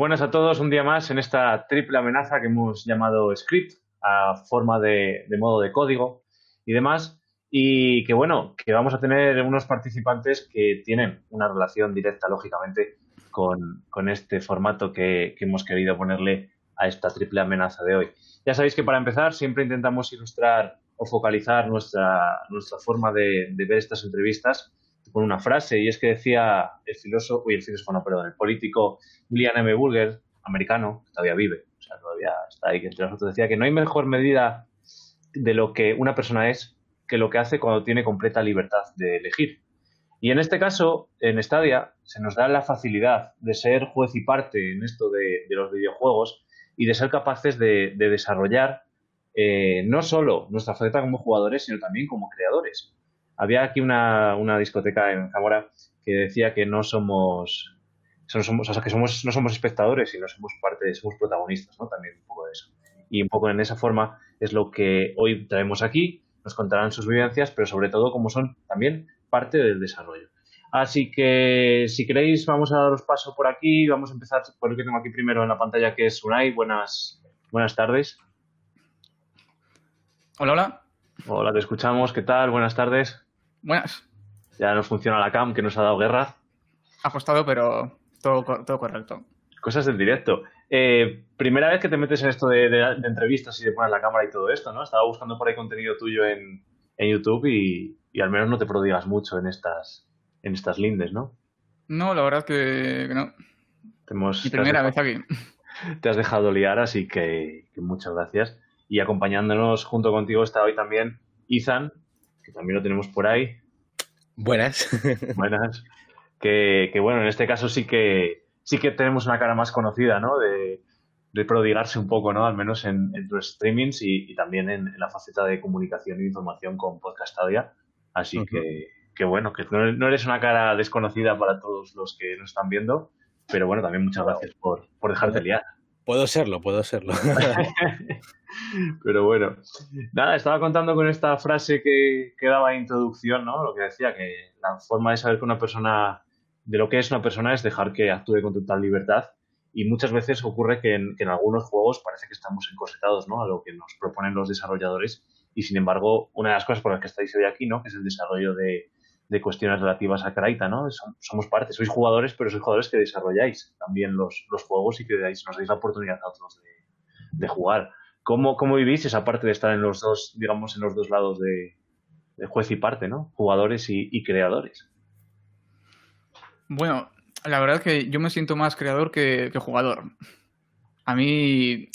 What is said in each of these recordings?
buenas a todos, un día más en esta triple amenaza que hemos llamado script, a forma de, modo de código y demás. Y que bueno, que vamos a tener unos participantes que tienen una relación directa, lógicamente, con, este formato que, hemos querido ponerle a esta triple amenaza de hoy. Ya sabéis que para empezar siempre intentamos ilustrar o focalizar nuestra, nuestra forma de, de ver estas entrevistas con una frase, y es que decía el filósofo, uy, el filósofo, no, perdón, el político William M. Burger, americano, que todavía vive, o sea, todavía está ahí, entre nosotros decía que no hay mejor medida de lo que una persona es que lo que hace cuando tiene completa libertad de elegir. Y en este caso, en Stadia, se nos da la facilidad de ser juez y parte en esto de, los videojuegos y de ser capaces de, desarrollar eh, no solo nuestra faceta como jugadores, sino también como creadores. Había aquí una, discoteca en Zamora que decía que no somos, somos o sea, que somos, no somos espectadores, sino somos parte, somos protagonistas, ¿no? También un poco de eso. Y un poco en esa forma es lo que hoy traemos aquí. Nos contarán sus vivencias, pero sobre todo como son también parte del desarrollo. Así que si queréis vamos a daros paso por aquí. Vamos a empezar por el que tengo aquí primero en la pantalla que es Unai. Buenas, buenas tardes. Hola, hola. Hola, te escuchamos. ¿Qué tal? Buenas tardes. Buenas. Ya nos funciona la cam que nos ha dado guerra. Ha costado, pero todo, todo correcto. Cosas del directo. Eh, primera vez que te metes en esto de, entrevistas y de poner la cámara y todo esto, ¿no? Estaba buscando por ahí contenido tuyo en, YouTube y, al menos no te prodigas mucho en estas, en estas lindes, ¿no? No, la verdad que, no. Mi primera vez aquí. Te has dejado liar, así que, que, muchas gracias. Y acompañándonos junto contigo está hoy también Ethan, también lo tenemos por ahí. Buenas. Buenas. Que, bueno, en este caso sí que sí que tenemos una cara más conocida, ¿no? De, prodigarse un poco, ¿no? Al menos en, en tus streamings y, también en, la faceta de comunicación e información con Podcastadia. Así que, que, bueno, que no, eres una cara desconocida para todos los que nos están viendo, pero bueno, también muchas gracias por, por dejarte liar. Puedo serlo, puedo serlo. Pero bueno, nada, estaba contando con esta frase que, daba introducción, ¿no? Lo que decía, que la forma de saber que una persona, de lo que es una persona es dejar que actúe con total libertad. Y muchas veces ocurre que en, algunos juegos parece que estamos encosetados, ¿no? A lo que nos proponen los desarrolladores. Y sin embargo, una de las cosas por las que estáis hoy aquí, ¿no? Que es el desarrollo de, de cuestiones relativas a Kraita, ¿no? Somos parte, sois jugadores, pero sois jugadores que desarrolláis también los, los juegos y que nos dais la oportunidad a otros de, jugar. ¿Cómo, ¿Cómo, vivís esa parte de estar en los dos, digamos, en los dos lados de, juez y parte, ¿no? Jugadores y, creadores. Bueno, la verdad es que yo me siento más creador que, jugador. A mí,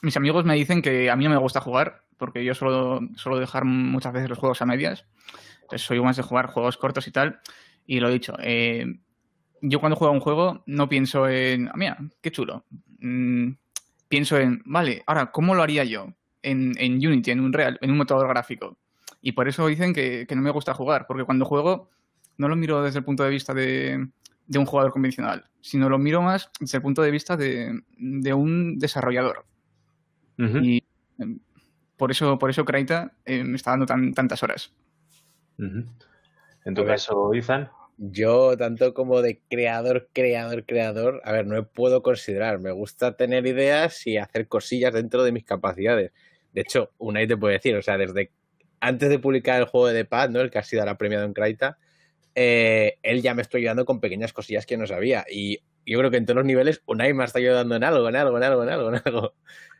mis amigos me dicen que a mí no me gusta jugar, porque yo suelo, suelo dejar muchas veces los juegos a medias soy más de jugar juegos cortos y tal. Y lo he dicho, eh, yo cuando juego un juego no pienso en, ah, mira, qué chulo. Mm, pienso en, vale, ahora, ¿cómo lo haría yo en, en Unity, en un real, en un motor gráfico? Y por eso dicen que, no me gusta jugar, porque cuando juego no lo miro desde el punto de vista de, de un jugador convencional, sino lo miro más desde el punto de vista de, de un desarrollador. Y em, por eso, por eso Kraita eh, me está dando tan, tantas horas. En tu caso, Ethan. Yo, tanto como de creador, creador, creador, a ver, no me puedo considerar. Me gusta tener ideas y hacer cosillas dentro de mis capacidades. De hecho, Unai te puede decir, o sea, desde antes de publicar el juego de Pad, ¿no? El que ha sido ahora premiado en Kraita, eh, él ya me está ayudando con pequeñas cosillas que no sabía. Y yo creo que en todos los niveles Unai me está ayudando en algo, en algo, en algo, en algo, en algo.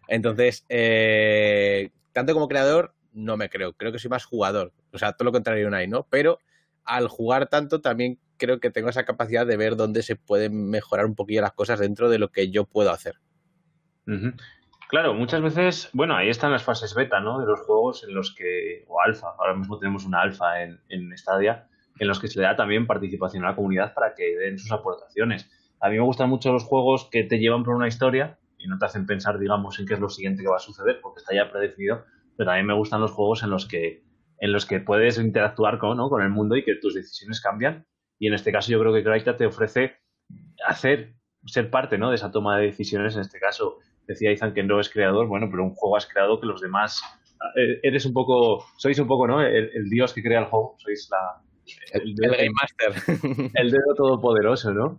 Entonces, eh, tanto como creador, no me creo. Creo que soy más jugador. O sea, todo lo contrario Unai, ¿no? Pero al jugar tanto también creo que tengo esa capacidad de ver dónde se pueden mejorar un poquillo las cosas dentro de lo que yo puedo hacer. Claro, muchas veces, bueno, ahí están las fases beta, ¿no? De los juegos en los que, o alfa, ahora mismo tenemos una alfa en, en Stadia, en los que se le da también participación a la comunidad para que den sus aportaciones. A mí me gustan mucho los juegos que te llevan por una historia y no te hacen pensar, digamos, en qué es lo siguiente que va a suceder, porque está ya predefinido, pero también me gustan los juegos en los que, en los que puedes interactuar con, ¿no? con el mundo y que tus decisiones cambian. Y en este caso yo creo que Kraita te ofrece hacer, ser parte ¿no? de esa toma de decisiones. En este caso decía Ethan que no es creador, bueno, pero un juego has creado que los demás... Eh, eres un poco, sois un poco, ¿no? El, dios que crea el juego, sois la... El, el, Game Master. El dedo todopoderoso, ¿no?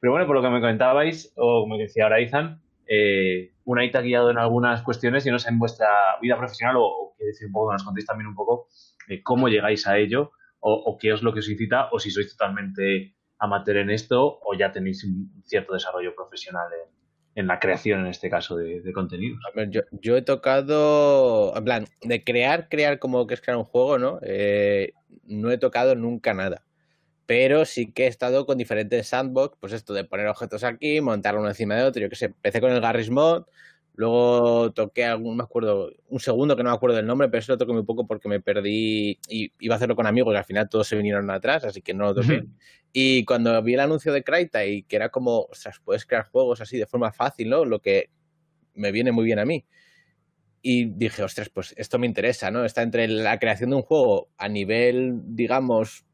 Pero bueno, por lo que me comentabais, o me decía ahora Izan, eh, Unai te ha guiado en algunas cuestiones y no sé en vuestra vida profesional, o, o decir un poco, nos contéis también un poco eh, cómo llegáis a ello, o, qué es lo que os incita, o si sois totalmente amateur en esto, o ya tenéis un cierto desarrollo profesional en, la creación, en este caso, de, contenidos. yo, he tocado, en plan, de crear, crear como que es crear un juego, ¿no? Eh, no he tocado nunca nada pero sí que he estado con diferentes sandbox, pues esto de poner objetos aquí, montar uno encima de otro, yo que sé, empecé con el Garry's Mod, luego toqué algún, me acuerdo, un segundo que no me acuerdo del nombre, pero eso lo toqué muy poco porque me perdí y iba a hacerlo con amigos y al final todos se vinieron atrás, así que no lo toqué. Y cuando vi el anuncio de Kraita y que era como, ostras, puedes crear juegos así de forma fácil, ¿no? Lo que me viene muy bien a mí. Y dije, ostras, pues esto me interesa, ¿no? Está entre la creación de un juego a nivel, digamos,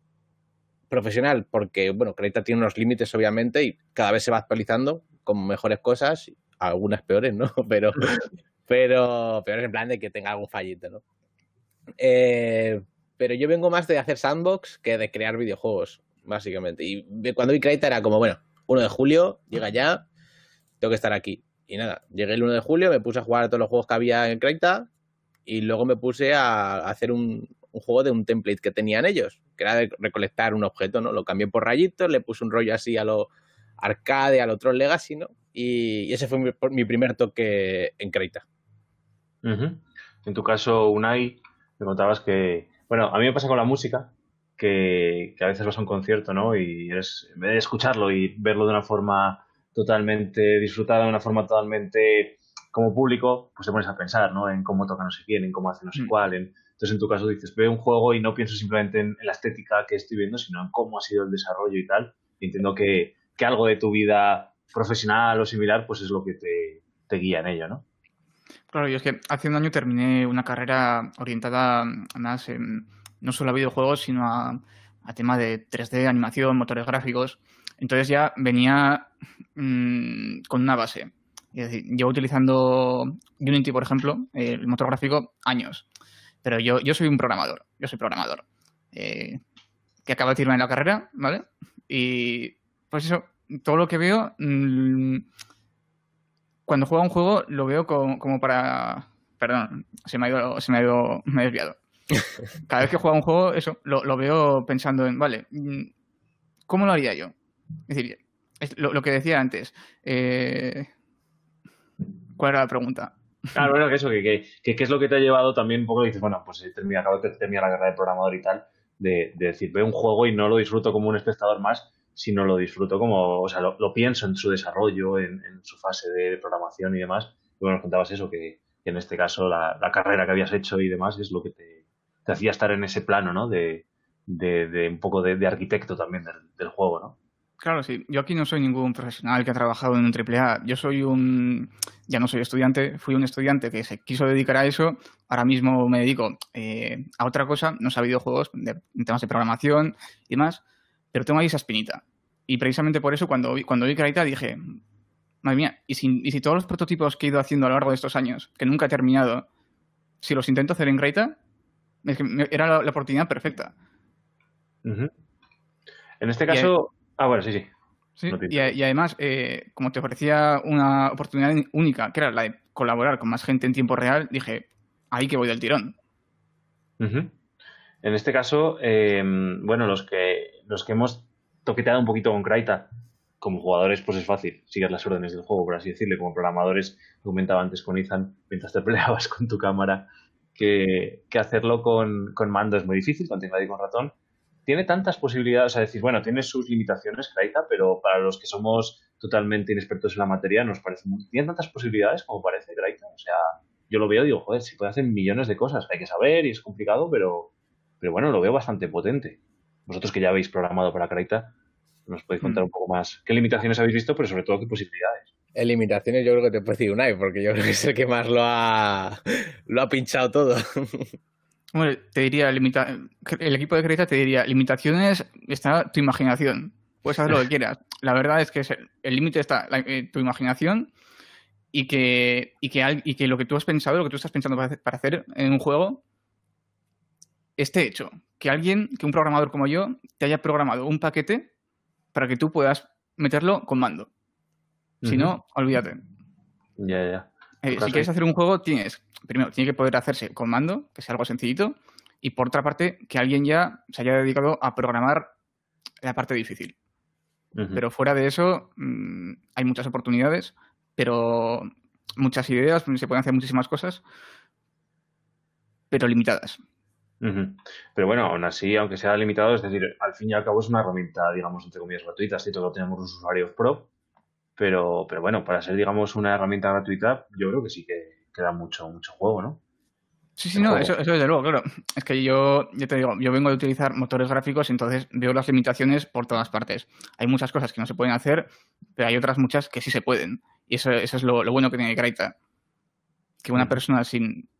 profesional, porque, bueno, Creta tiene unos límites, obviamente, y cada vez se va actualizando con mejores cosas, algunas peores, ¿no? Pero, pero peores en plan de que tenga algún fallito, ¿no? Eh, pero yo vengo más de hacer sandbox que de crear videojuegos, básicamente. Y cuando vi Creta era como, bueno, 1 de julio, llega ya, tengo que estar aquí. Y nada, llegué el 1 de julio, me puse a jugar a todos los juegos que había en Creta y luego me puse a hacer un, un juego de un template que tenían ellos, que era de recolectar un objeto, ¿no? Lo cambié por rayitos, le puse un rollo así a lo arcade, a lo Tron Legacy, ¿no? Y, ese fue mi, primer toque en Creita. En tu caso, Unai, me contabas que, bueno, a mí me pasa con la música, que, a veces vas a un concierto, ¿no? Y eres, en vez de escucharlo y verlo de una forma totalmente disfrutada, de una forma totalmente como público, pues te pones a pensar, ¿no? En cómo toca no sé quién, en cómo hace no sé mm. cuál, en, entonces, en tu caso dices, veo un juego y no pienso simplemente en, la estética que estoy viendo, sino en cómo ha sido el desarrollo y tal. Entiendo que, algo de tu vida profesional o similar, pues es lo que te, guía en ello, ¿no? Claro, yo es que hace un año terminé una carrera orientada más en, no solo a videojuegos, sino a, a tema de 3D, animación, motores gráficos. Entonces ya venía mm, con una base. Es decir, llevo utilizando Unity, por ejemplo, el motor gráfico, años. Pero yo, yo soy un programador, yo soy programador. Eh, que acaba de irme en la carrera, ¿vale? Y pues eso, todo lo que veo, mm, cuando juego un juego, lo veo como, para... Perdón, se me ha ido, se me ha ido, me he desviado. Cada vez que juego un juego, eso, lo, veo pensando en, vale, mm, ¿cómo lo haría yo? Es decir, lo, que decía antes, eh, ¿cuál era la pregunta? Claro, bueno, que eso, que, que, es lo que te ha llevado también un poco, dices, bueno, pues termina, acabo de la carrera de programador y tal, de, decir, veo un juego y no lo disfruto como un espectador más, sino lo disfruto como, o sea, lo, pienso en su desarrollo, en, su fase de programación y demás. Y bueno, contabas eso, que, en este caso la, carrera que habías hecho y demás es lo que te, hacía estar en ese plano, ¿no? De, de, un poco de, arquitecto también del, del juego, ¿no? Claro, sí. Yo aquí no soy ningún profesional que ha trabajado en un AAA. Yo soy un... Ya no soy estudiante, fui un estudiante que se quiso dedicar a eso. Ahora mismo me dedico eh, a otra cosa, no sé, a videojuegos, de, en temas de programación y demás, pero tengo ahí esa espinita. Y precisamente por eso cuando, cuando vi Kraita dije, madre mía, ¿y si, ¿y si todos los prototipos que he ido haciendo a lo largo de estos años, que nunca he terminado, si los intento hacer en Kraita, era la, oportunidad perfecta. En este caso... Ah, bueno, sí, sí. y, además, eh, como te ofrecía una oportunidad única, que era la de colaborar con más gente en tiempo real, dije, ahí que voy del tirón. En este caso, eh, bueno, los que, los que hemos toqueteado un poquito con Kraita, como jugadores, pues es fácil, sigues las órdenes del juego, por así decirlo. Como programadores, comentaba antes con Ethan, mientras te peleabas con tu cámara, que, hacerlo con, con, mando es muy difícil, con teclado y con ratón tiene tantas posibilidades, a decir, bueno, tiene sus limitaciones, Kraita, pero para los que somos totalmente inexpertos en la materia, nos parece muy... Tiene tantas posibilidades como parece Kraita. O sea, yo lo veo y digo, joder, si puede hacer millones de cosas, hay que saber y es complicado, pero, pero bueno, lo veo bastante potente. Vosotros que ya habéis programado para Kraita, nos podéis contar mm. un poco más qué limitaciones habéis visto, pero sobre todo qué posibilidades. En limitaciones yo creo que te puedo decir Unai, porque yo creo que es el que más lo ha, lo ha pinchado todo. Bueno, te diría, el equipo de Creta te diría, limitaciones está tu imaginación. Puedes hacer lo que quieras. La verdad es que el límite está eh, tu imaginación y que, y, que, y que lo que tú has pensado, lo que tú estás pensando para hacer, en un juego, esté hecho. Que alguien, que un programador como yo, te haya programado un paquete para que tú puedas meterlo con mando. Si no, olvídate. Ya, ya. Eh, si quieres hacer un juego, tienes, primero, tiene que poder hacerse con mando, que sea algo sencillito, y por otra parte, que alguien ya se haya dedicado a programar la parte difícil. Pero fuera de eso, mm, hay muchas oportunidades, pero muchas ideas, se pueden hacer muchísimas cosas, pero limitadas. Pero bueno, aún así, aunque sea limitado, es decir, al fin y al cabo es una herramienta, digamos, entre comillas, gratuita. Sí, todos tenemos los usuarios pro, pero, pero bueno, para ser, digamos, una herramienta gratuita, yo creo que sí que queda mucho, mucho juego, ¿no? Sí, sí, no, eso, eso desde luego, claro. Es que yo, yo te digo, yo vengo de utilizar motores gráficos, entonces veo las limitaciones por todas partes. Hay muchas cosas que no se pueden hacer, pero hay otras muchas que sí se pueden. Y eso, eso es lo, bueno que tiene Kraita. Que una persona sin,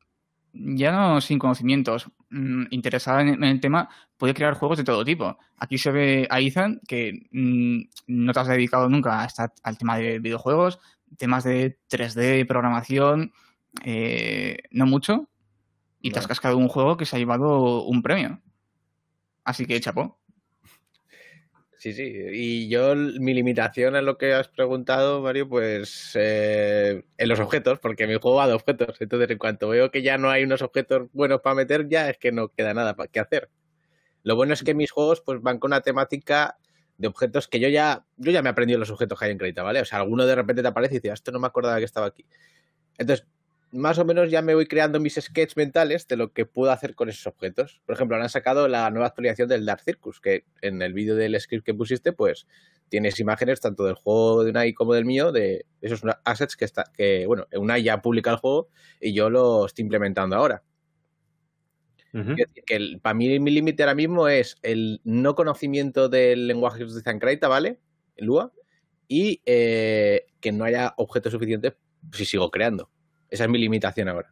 ya no sin conocimientos, mm, interesada en, el tema, puede crear juegos de todo tipo. Aquí se ve a Ethan que mm, no te has dedicado nunca al tema de videojuegos, temas de 3D, programación, eh, no mucho, y te has cascado un juego que se ha llevado un premio. Así que chapó. Sí, sí. Y yo, mi limitación a lo que has preguntado, Mario, pues eh, en los objetos, porque mi juego va de objetos. Entonces, en cuanto veo que ya no hay unos objetos buenos para meter, ya es que no queda nada para qué hacer. Lo bueno es que mis juegos pues van con una temática de objetos que yo ya, yo ya me he aprendido los objetos que hay en Crédito, ¿vale? O sea, alguno de repente te aparece y dices, ah, esto no me acordaba que estaba aquí. Entonces, más o menos ya me voy creando mis sketches mentales de lo que puedo hacer con esos objetos. Por ejemplo, han sacado la nueva actualización del Dark Circus, que en el vídeo del script que pusiste, pues tienes imágenes tanto del juego de Unai como del mío, de esos assets que está, que, bueno, Unai ya publica el juego y yo lo estoy implementando ahora. que para mí mi límite ahora mismo es el no conocimiento del lenguaje que utiliza en Kraita, ¿vale? En Lua, y eh, que no haya objetos suficientes si sigo creando. Esa es mi limitación ahora.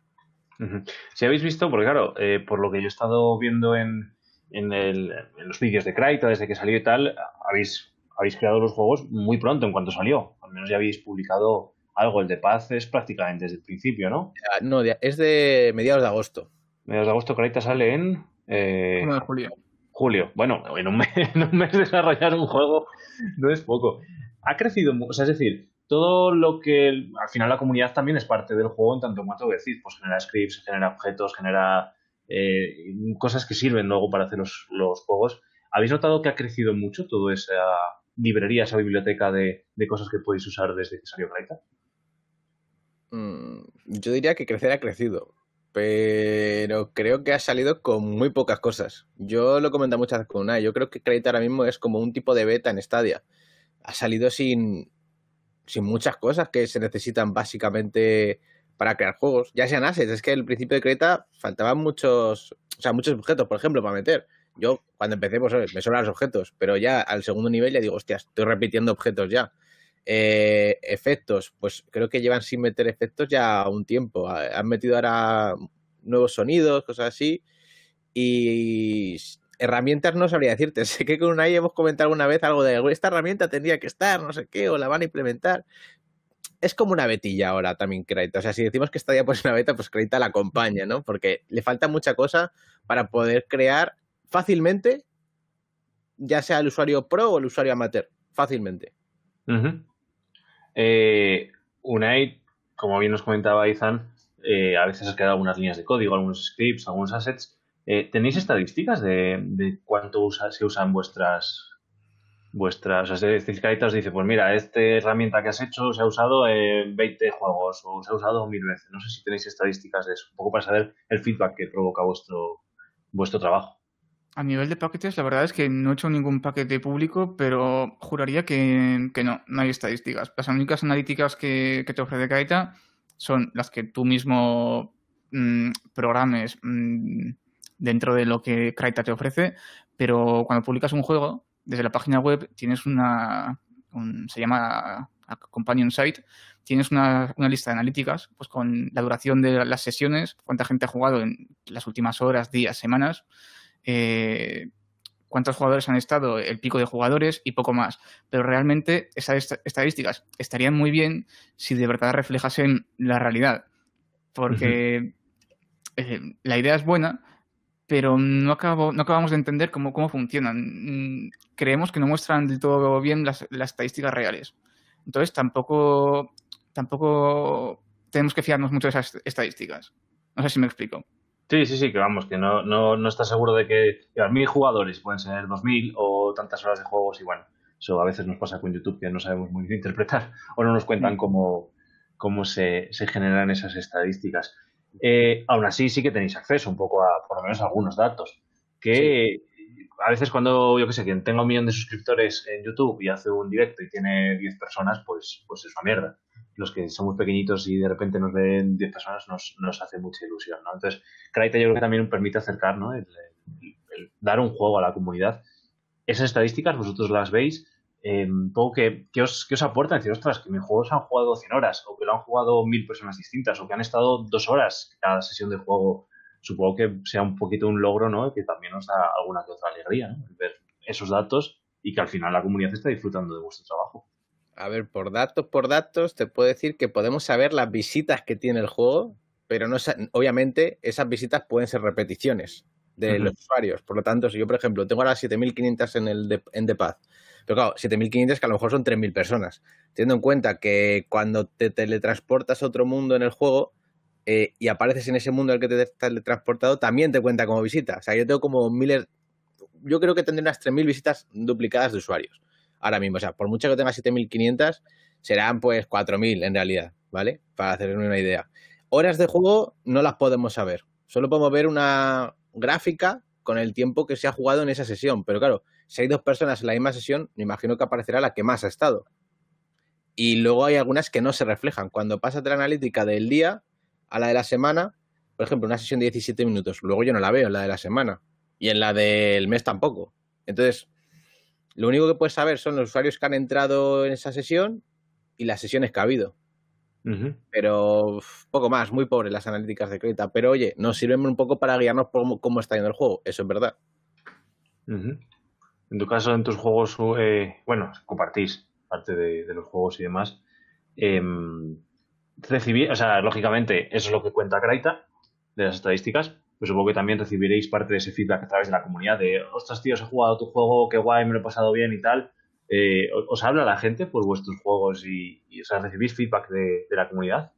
Si habéis visto, porque claro, eh, por lo que yo he estado viendo en, los vídeos de Kraita desde que salió y tal, habéis, habéis creado los juegos muy pronto en cuanto salió. Al menos ya habéis publicado algo. El de Paz es prácticamente desde el principio, ¿no? No, es de mediados de agosto. Mediados de agosto, Kraita sale en. Eh, de julio. Julio. Bueno, en un, mes, en un mes desarrollar un juego no es poco. Ha crecido, o sea, es decir, todo lo que al final la comunidad también es parte del juego en tanto cuanto decir, pues genera scripts, genera objetos, genera eh, cosas que sirven luego para hacer los, juegos. ¿Habéis notado que ha crecido mucho toda esa librería, esa biblioteca de, cosas que podéis usar desde que salió Kraita? Mm, yo diría que crecer ha crecido, pero creo que ha salido con muy pocas cosas. Yo lo he comentado muchas veces con una, yo creo que Kraita ahora mismo es como un tipo de beta en Stadia. Ha salido sin, sin muchas cosas que se necesitan básicamente para crear juegos. Ya sean assets, es que el principio de Creta faltaban muchos, o sea, muchos objetos, por ejemplo, para meter. Yo cuando empecé, pues me sobran los objetos, pero ya al segundo nivel ya digo, hostia, estoy repitiendo objetos ya. Eh, efectos, pues creo que llevan sin meter efectos ya un tiempo. Han metido ahora nuevos sonidos, cosas así. Y herramientas no sabría decirte. Sé que con una hemos comentado alguna vez algo de esta herramienta tendría que estar, no sé qué, o la van a implementar. Es como una betilla ahora también Kraita. O sea, si decimos que está ya pues una beta, pues Kraita la acompaña, ¿no? Porque le falta mucha cosa para poder crear fácilmente, ya sea el usuario pro o el usuario amateur. Fácilmente. Unai, como bien nos comentaba Izan, eh, a veces has quedado algunas líneas de código, algunos scripts, algunos assets eh, ¿Tenéis estadísticas de, cuánto se usan vuestras vuestras, o sea, os dice, pues mira, esta herramienta que has hecho se ha usado en 20 juegos o se ha usado mil veces. No sé si tenéis estadísticas de eso, un poco para saber el feedback que provoca vuestro, vuestro trabajo. A nivel de paquetes, la verdad es que no he hecho ningún paquete público, pero juraría que, no, no hay estadísticas. Las únicas analíticas que, te ofrece Kaita son las que tú mismo mm, programes. Mm, dentro de lo que Kraita te ofrece, pero cuando publicas un juego, desde la página web tienes una, se llama Companion Site, tienes una, lista de analíticas, pues con la duración de las sesiones, cuánta gente ha jugado en las últimas horas, días, semanas, eh, cuántos jugadores han estado, el pico de jugadores y poco más. Pero realmente esas estadísticas estarían muy bien si de verdad reflejasen la realidad. Porque eh, la idea es buena, pero no, acabo, no acabamos de entender cómo, cómo funcionan. Mm, creemos que no muestran del todo bien las, las estadísticas reales. Entonces tampoco, tampoco tenemos que fiarnos mucho de esas estadísticas. No sé si me explico. Sí, sí, sí, que vamos, que no, no, no estás seguro de que mil jugadores pueden ser dos mil o tantas horas de juegos y bueno, eso a veces nos pasa con YouTube que no sabemos muy bien interpretar o no nos cuentan mm. cómo, cómo se, se generan esas estadísticas. Eh, aún así sí que tenéis acceso un poco a por lo menos a algunos datos que a veces cuando yo que sé quien tenga un millón de suscriptores en YouTube y hace un directo y tiene 10 personas pues pues es una mierda los que somos pequeñitos y de repente nos ven 10 personas nos, nos hace mucha ilusión ¿no? entonces Kraita yo creo que también permite acercar ¿no? el, dar un juego a la comunidad esas estadísticas vosotros las veis eh, ¿qué, os, ¿qué, os, aporta? Decir, ostras, que mis juegos han jugado 100 horas, o que lo han jugado mil personas distintas, o que han estado dos horas cada sesión de juego. Supongo que sea un poquito un logro, ¿no? Que también os da alguna que otra alegría, ¿no? Ver esos datos y que al final la comunidad está disfrutando de vuestro trabajo. A ver, por datos, por datos, te puedo decir que podemos saber las visitas que tiene el juego, pero no obviamente esas visitas pueden ser repeticiones de los usuarios. Por lo tanto, si yo, por ejemplo, tengo ahora 7500 en el en The Path pero claro, 7.500 que a lo mejor son 3.000 personas. Teniendo en cuenta que cuando te teletransportas a otro mundo en el juego eh, y apareces en ese mundo al que te has teletransportado, también te cuenta como visita. O sea, yo tengo como miles, yo creo que tendré unas 3.000 visitas duplicadas de usuarios. Ahora mismo, o sea, por mucho que tenga 7.500, serán pues 4.000 en realidad, ¿vale? Para hacerme una idea. Horas de juego no las podemos saber. Solo podemos ver una gráfica con el tiempo que se ha jugado en esa sesión. Pero claro, si hay dos personas en la misma sesión, me imagino que aparecerá la que más ha estado. Y luego hay algunas que no se reflejan. Cuando pasa de la analítica del día a la de la semana, por ejemplo, una sesión de 17 minutos, luego yo no la veo en la de la semana. Y en la del mes tampoco. Entonces, lo único que puedes saber son los usuarios que han entrado en esa sesión y las sesiones que ha habido. Pero poco más, muy pobre las analíticas de Creta. Pero oye, nos sirven un poco para guiarnos por cómo, está yendo el juego, eso es verdad. En tu caso, en tus juegos, eh, bueno, compartís parte de, los juegos y demás. Eh, recibir, o sea, lógicamente, eso es lo que cuenta Kraita de las estadísticas, pero supongo que también recibiréis parte de ese feedback a través de la comunidad de, ostras, tíos, he jugado tu juego, qué guay, me lo he pasado bien y tal. Eh, ¿Os habla la gente por vuestros juegos y, o sea, recibís feedback de, la comunidad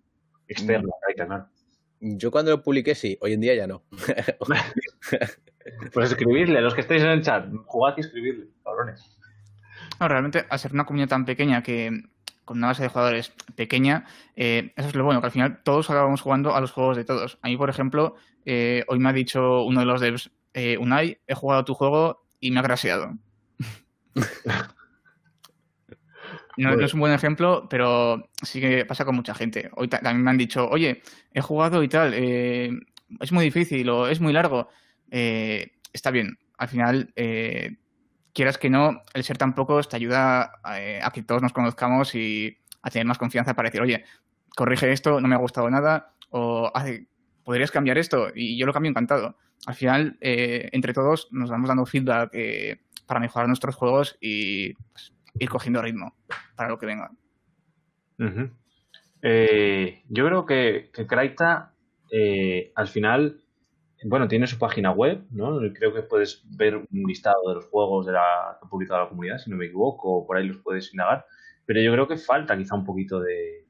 externa? Mm. Yo cuando lo publiqué sí, hoy en día ya no. pues escribirle, los que estáis en el chat, jugad y escribirle, cabrones. No, realmente, al ser una comunidad tan pequeña que con una base de jugadores pequeña, eh, eso es lo bueno, que al final todos acabamos jugando a los juegos de todos. A mí, por ejemplo, eh, hoy me ha dicho uno de los devs, Unai, he jugado tu juego y me ha graseado. No, es un buen ejemplo, pero sí que pasa con mucha gente. Hoy también me han dicho, oye, he jugado y tal, eh, es muy difícil o es muy largo. Eh, está bien, al final, eh, quieras que no, el ser tan pocos te ayuda a, que todos nos conozcamos y a tener más confianza para decir, oye, corrige esto, no me ha gustado nada, o podrías cambiar esto, y yo lo cambio encantado. Al final, entre todos nos vamos dando feedback para mejorar nuestros juegos y pues, ir cogiendo ritmo para lo que venga. Eh, yo creo que, que Kraita eh, al final, bueno, tiene su página web, ¿no? Creo que puedes ver un listado de los juegos de la, que ha la comunidad, si no me equivoco, o por ahí los puedes indagar. Pero yo creo que falta quizá un poquito de,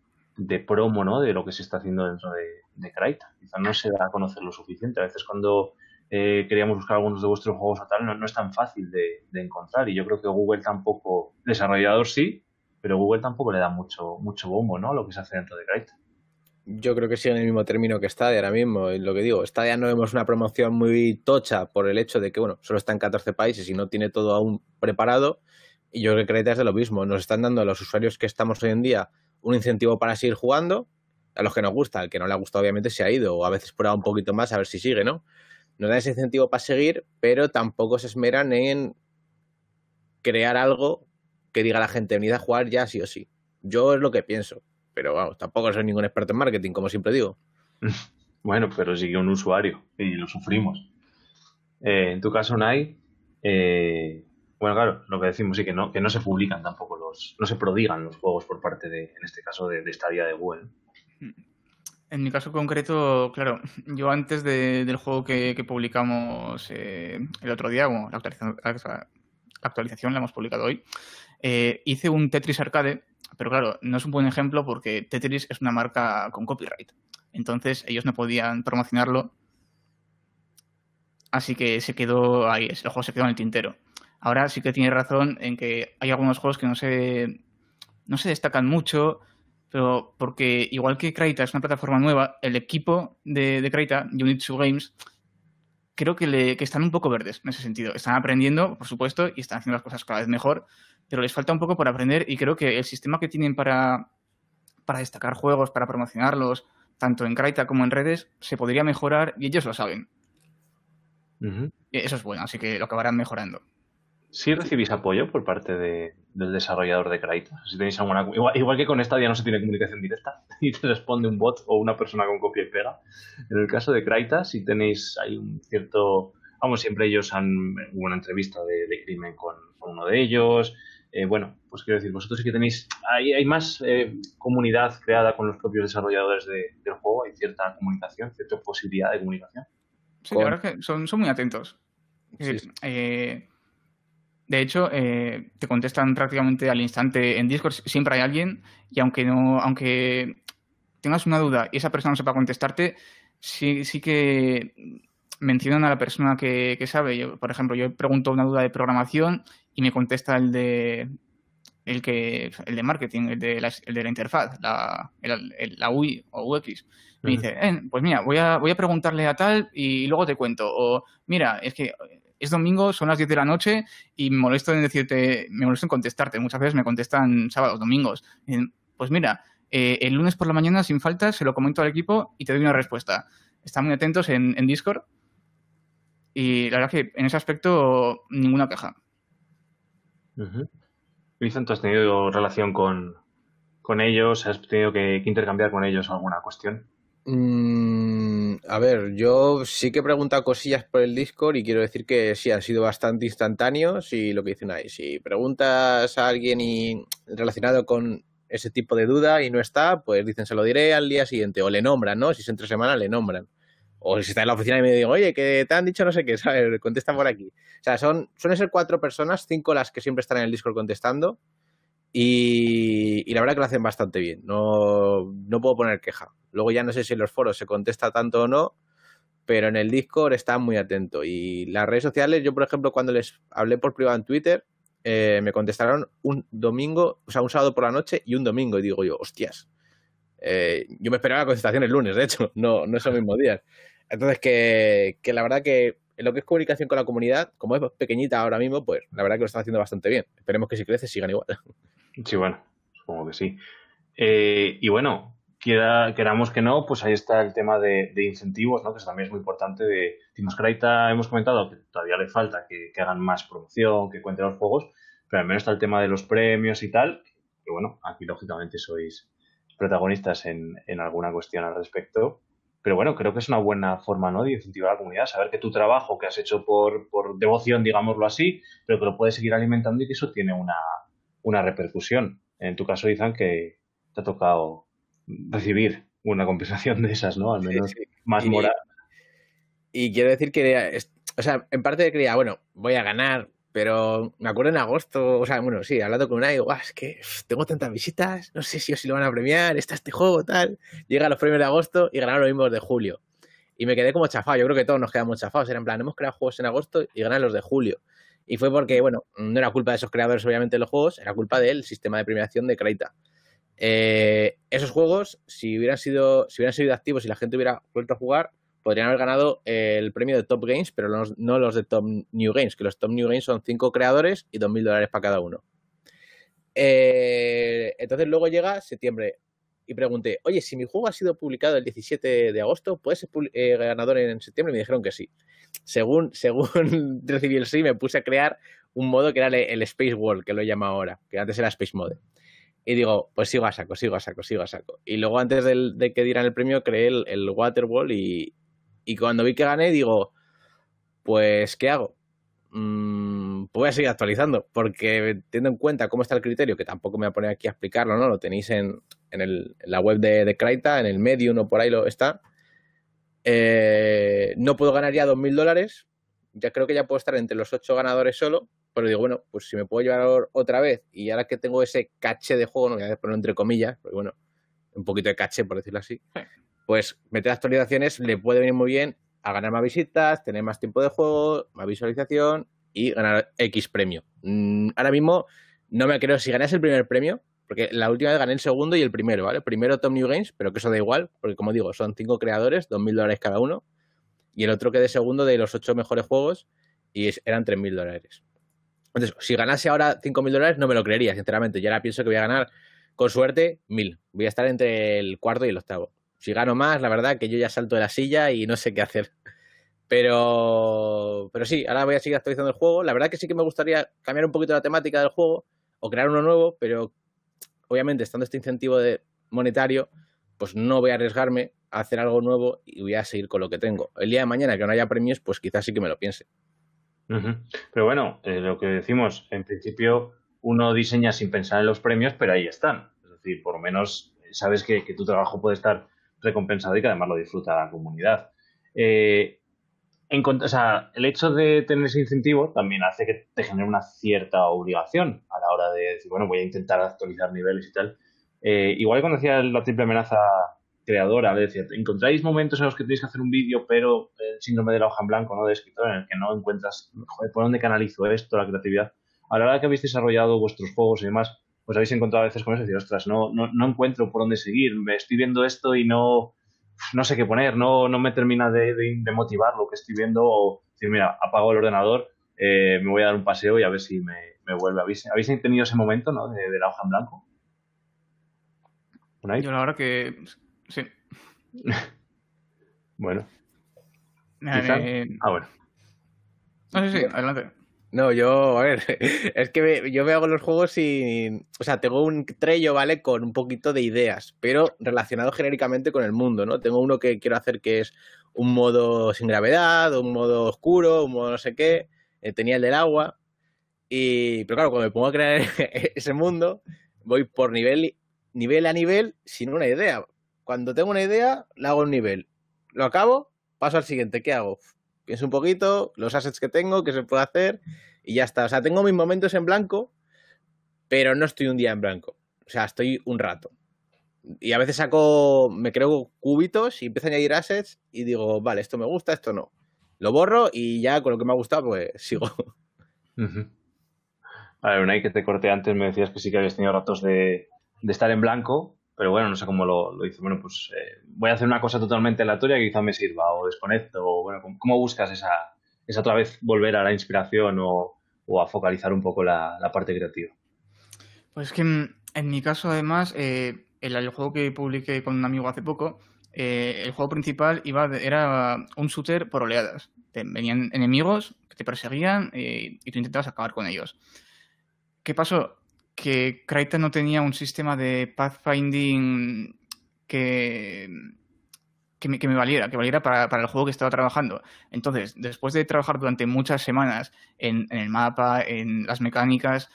promo, ¿no? De lo que se está haciendo dentro de, de Kraita. Quizá no se da a conocer lo suficiente. A veces cuando eh, queríamos buscar algunos de vuestros juegos o tal, no, es tan fácil de, encontrar. Y yo creo que Google tampoco, desarrollador sí, pero Google tampoco le da mucho, mucho bombo, ¿no? Lo que se hace dentro de Kite. Yo creo que sigue en el mismo término que Stadia ahora mismo. Lo que digo, Stadia no vemos una promoción muy tocha por el hecho de que, bueno, solo está en 14 países y no tiene todo aún preparado. Y yo creo que Kite es de lo mismo. Nos están dando a los usuarios que estamos hoy en día un incentivo para seguir jugando. A los que nos gusta, al que no le ha gustado, obviamente, se ha ido. O a veces prueba un poquito más a ver si sigue, ¿no? Nos dan ese incentivo para seguir, pero tampoco se esmeran en crear algo que diga a la gente, venid a jugar ya sí o sí. Yo es lo que pienso, pero vamos, tampoco soy ningún experto en marketing, como siempre digo. Bueno, pero sigue un usuario y lo sufrimos. Eh, en tu caso, Nai, eh, bueno, claro, lo que decimos sí que no, que no se publican tampoco los, no se prodigan los juegos por parte de, en este caso, de, de esta vía de Google. En mi caso concreto, claro, yo antes del juego que, publicamos eh, el otro día, bueno, la actualización, la actualización la hemos publicado hoy, eh, hice un Tetris Arcade, pero claro, no es un buen ejemplo porque Tetris es una marca con copyright. Entonces ellos no podían promocionarlo. Así que se quedó ahí, el juego se quedó en el tintero. Ahora sí que tiene razón en que hay algunos juegos que no se, no se destacan mucho, pero porque igual que Kraita es una plataforma nueva, el equipo de, de Unit 2 Games, creo que, le, que están un poco verdes en ese sentido. Están aprendiendo, por supuesto, y están haciendo las cosas cada vez mejor, pero les falta un poco por aprender y creo que el sistema que tienen para, para destacar juegos, para promocionarlos, tanto en Kraita como en redes, se podría mejorar y ellos lo saben. Eso es bueno, así que lo acabarán mejorando. ¿Sí recibís apoyo por parte de, del desarrollador de Kraita? Si tenéis alguna, igual, que con esta ya no se tiene comunicación directa y te responde un bot o una persona con copia y pega. En el caso de Kraita, si tenéis hay un cierto... Vamos, siempre ellos han... Hubo una entrevista de, crimen con, uno de ellos. Eh, bueno, pues quiero decir, vosotros sí que tenéis... Hay, hay más eh, comunidad creada con los propios desarrolladores del juego, hay cierta comunicación, cierta posibilidad de comunicación. Sí, la verdad es que son, son muy atentos. Eh, de hecho, eh, te contestan prácticamente al instante en Discord. Siempre hay alguien y aunque no, aunque tengas una duda y esa persona no sepa contestarte, sí, sí que mencionan a la persona que, sabe. por ejemplo, yo pregunto una duda de programación y me contesta el de el que el de marketing, el de la, el de la interfaz, la, la UI o UX. Me dice, eh, pues mira, voy a, voy a preguntarle a tal y luego te cuento. O mira, es que es domingo, son las 10 de la noche y me molesto en decirte, me molesto en contestarte. Muchas veces me contestan sábados, domingos. pues mira, eh, el lunes por la mañana, sin falta, se lo comento al equipo y te doy una respuesta. Están muy atentos en, Discord y la verdad que en ese aspecto ninguna queja. Uh ¿tú has tenido relación con, ellos? ¿Has tenido que intercambiar con ellos alguna cuestión? Mm, a ver, yo sí que he preguntado cosillas por el Discord y quiero decir que sí, han sido bastante instantáneos y lo que dicen ahí, si preguntas a alguien relacionado con ese tipo de duda y no está, pues dicen se lo diré al día siguiente o le nombran, ¿no? Si es entre semana le nombran. O si está en la oficina y me digo, oye, que te han dicho no sé qué, ¿sabes? Contestan por aquí. O sea, son, suelen ser cuatro personas, cinco las que siempre están en el Discord contestando y, la verdad que lo hacen bastante bien, no, no puedo poner queja. Luego ya no sé si en los foros se contesta tanto o no, pero en el Discord está muy atento. Y las redes sociales, yo por ejemplo cuando les hablé por privado en Twitter, eh, me contestaron un domingo, o sea, un sábado por la noche y un domingo. Y digo yo, hostias, eh, yo me esperaba la contestación el lunes, de hecho, no, no el mismo día. Entonces, que, que la verdad que en lo que es comunicación con la comunidad, como es pequeñita ahora mismo, pues la verdad que lo están haciendo bastante bien. Esperemos que si crece sigan igual. Sí, bueno, supongo que sí. Eh, y bueno, queramos que no, pues ahí está el tema de, incentivos, ¿no? que también es muy importante. De Timoscraita hemos comentado que todavía le falta que, hagan más promoción, que cuenten los juegos, pero al menos está el tema de los premios y tal, que bueno, aquí lógicamente sois protagonistas en, en alguna cuestión al respecto. Pero bueno, creo que es una buena forma ¿no? de incentivar a la comunidad, saber que tu trabajo que has hecho por, por devoción, digámoslo así, pero que lo puedes seguir alimentando y que eso tiene una, una repercusión. En tu caso, Izan, que te ha tocado recibir una compensación de esas, ¿no? Al menos más moral. Y quiero decir que, o sea, en parte creía, bueno, voy a ganar, pero me acuerdo en agosto, o sea, bueno, sí, hablando con una, digo, es que tengo tantas visitas, no sé si os si lo van a premiar, está este juego, tal. Llega los premios de agosto y ganaron los mismos de julio. Y me quedé como chafado, yo creo que todos nos quedamos chafados, era en plan, hemos creado juegos en agosto y ganan los de julio. Y fue porque, bueno, no era culpa de esos creadores, obviamente, de los juegos, era culpa del sistema de premiación de Kraita. Eh, esos juegos, si hubieran sido, si hubieran sido activos y la gente hubiera vuelto a jugar, podrían haber ganado el premio de Top Games, pero no, los de Top New Games, que los Top New Games son cinco creadores y dos mil dólares para cada uno. Eh, entonces luego llega septiembre y pregunté, oye, si mi juego ha sido publicado el 17 de agosto, ¿puedes ser eh, ganador en septiembre? Y me dijeron que sí según, según recibí el sí, me puse a crear un modo que era el, Space World, que lo llamo ahora, que antes era Space Mode. Y digo, pues sigo a saco, sigo a saco, sigo a saco. Y luego antes de que dieran el premio creé el, el Water World y, y, cuando vi que gané digo, pues ¿qué hago? Mm, mm, pues voy a seguir actualizando, porque teniendo en cuenta cómo está el criterio, que tampoco me voy a poner aquí a explicarlo, ¿no? Lo tenéis en, en, la web de, de Kraita, en el Medium o por ahí lo está. Eh, no puedo ganar ya 2.000 dólares, ya creo que ya puedo estar entre los ocho ganadores solo, pero digo, bueno, pues si me puedo llevar otra vez y ahora que tengo ese caché de juego, no voy a ponerlo entre comillas, porque bueno, un poquito de caché, por decirlo así, pues meter actualizaciones le puede venir muy bien a ganar más visitas, tener más tiempo de juego, más visualización y ganar X premio. Mm, ahora mismo no me creo, si ganas el primer premio, porque la última vez gané el segundo y el primero, ¿vale? Primero Tom New Games, pero que eso da igual, porque como digo, son cinco creadores, dos mil dólares cada uno, y el otro quedé segundo de los ocho mejores juegos y eran tres mil dólares. Entonces, si ganase ahora cinco mil dólares, no me lo creería, sinceramente. Yo ahora pienso que voy a ganar, con suerte, mil. Voy a estar entre el cuarto y el octavo si gano más, la verdad que yo ya salto de la silla y no sé qué hacer. Pero, pero sí, ahora voy a seguir actualizando el juego. La verdad que sí que me gustaría cambiar un poquito la temática del juego o crear uno nuevo, pero obviamente estando este incentivo de monetario, pues no voy a arriesgarme a hacer algo nuevo y voy a seguir con lo que tengo. El día de mañana que no haya premios, pues quizás sí que me lo piense. Pero bueno, eh, lo que decimos, en principio uno diseña sin pensar en los premios, pero ahí están. Es decir, por lo menos sabes que tu trabajo puede estar recompensado y que además lo disfruta la comunidad. Eh, en, el hecho de tener ese incentivo también hace que te genere una cierta obligación a la hora de decir, bueno, voy a intentar actualizar niveles y tal. Eh, igual cuando decía la triple amenaza creadora, es decir, encontráis momentos en los que tenéis que hacer un vídeo, pero el síndrome de la hoja en blanco, ¿no? De escritor, en el que no encuentras, joder, ¿por dónde canalizo esto, la creatividad? A la hora que habéis desarrollado vuestros juegos y demás, pues habéis encontrado a veces con eso y decir, ostras, no, no, no encuentro por dónde seguir, me estoy viendo esto y no, no sé qué poner, no, no me termina de, de, motivar lo que estoy viendo o decir, mira, apago el ordenador, eh, me voy a dar un paseo y a ver si me, me vuelve. ¿Habéis, ¿Habéis tenido ese momento ¿no? de, la hoja en blanco? Yo la verdad que sí. bueno. Eh, ah, bueno. No, sí, sí, adelante. No, yo, a ver, es que yo me hago los juegos y, o sea, tengo un trello, ¿vale? Con un poquito de ideas, pero relacionado genéricamente con el mundo, ¿no? Tengo uno que quiero hacer que es un modo sin gravedad, un modo oscuro, un modo no sé qué, eh, tenía el del agua, y, pero claro, cuando me pongo a crear ese mundo, voy por nivel, nivel a nivel sin una idea. Cuando tengo una idea, le hago un nivel. Lo acabo, paso al siguiente, ¿qué hago? Pienso un poquito, los assets que tengo, qué se puede hacer y ya está. O sea, tengo mis momentos en blanco, pero no estoy un día en blanco. O sea, estoy un rato. Y a veces saco, me creo cubitos y empiezo a añadir assets y digo, vale, esto me gusta, esto no. Lo borro y ya con lo que me ha gustado, pues sigo. A ver, Unai, que te corté antes, me decías que sí que habías tenido ratos de, de estar en blanco pero bueno, no sé cómo lo, lo hice. Bueno, pues eh, voy a hacer una cosa totalmente aleatoria que quizá me sirva, o desconecto, o bueno, ¿cómo buscas esa, esa otra vez volver a la inspiración o, a focalizar un poco la, parte creativa? Pues que en, mi caso, además, eh, el, juego que publiqué con un amigo hace poco, eh, el juego principal iba era un shooter por oleadas. venían enemigos que te perseguían y tú intentabas acabar con ellos. ¿Qué pasó? Que Kraita no tenía un sistema de pathfinding que, que, me, que me valiera, que valiera para, para, el juego que estaba trabajando. Entonces, después de trabajar durante muchas semanas en, en el mapa, en las mecánicas,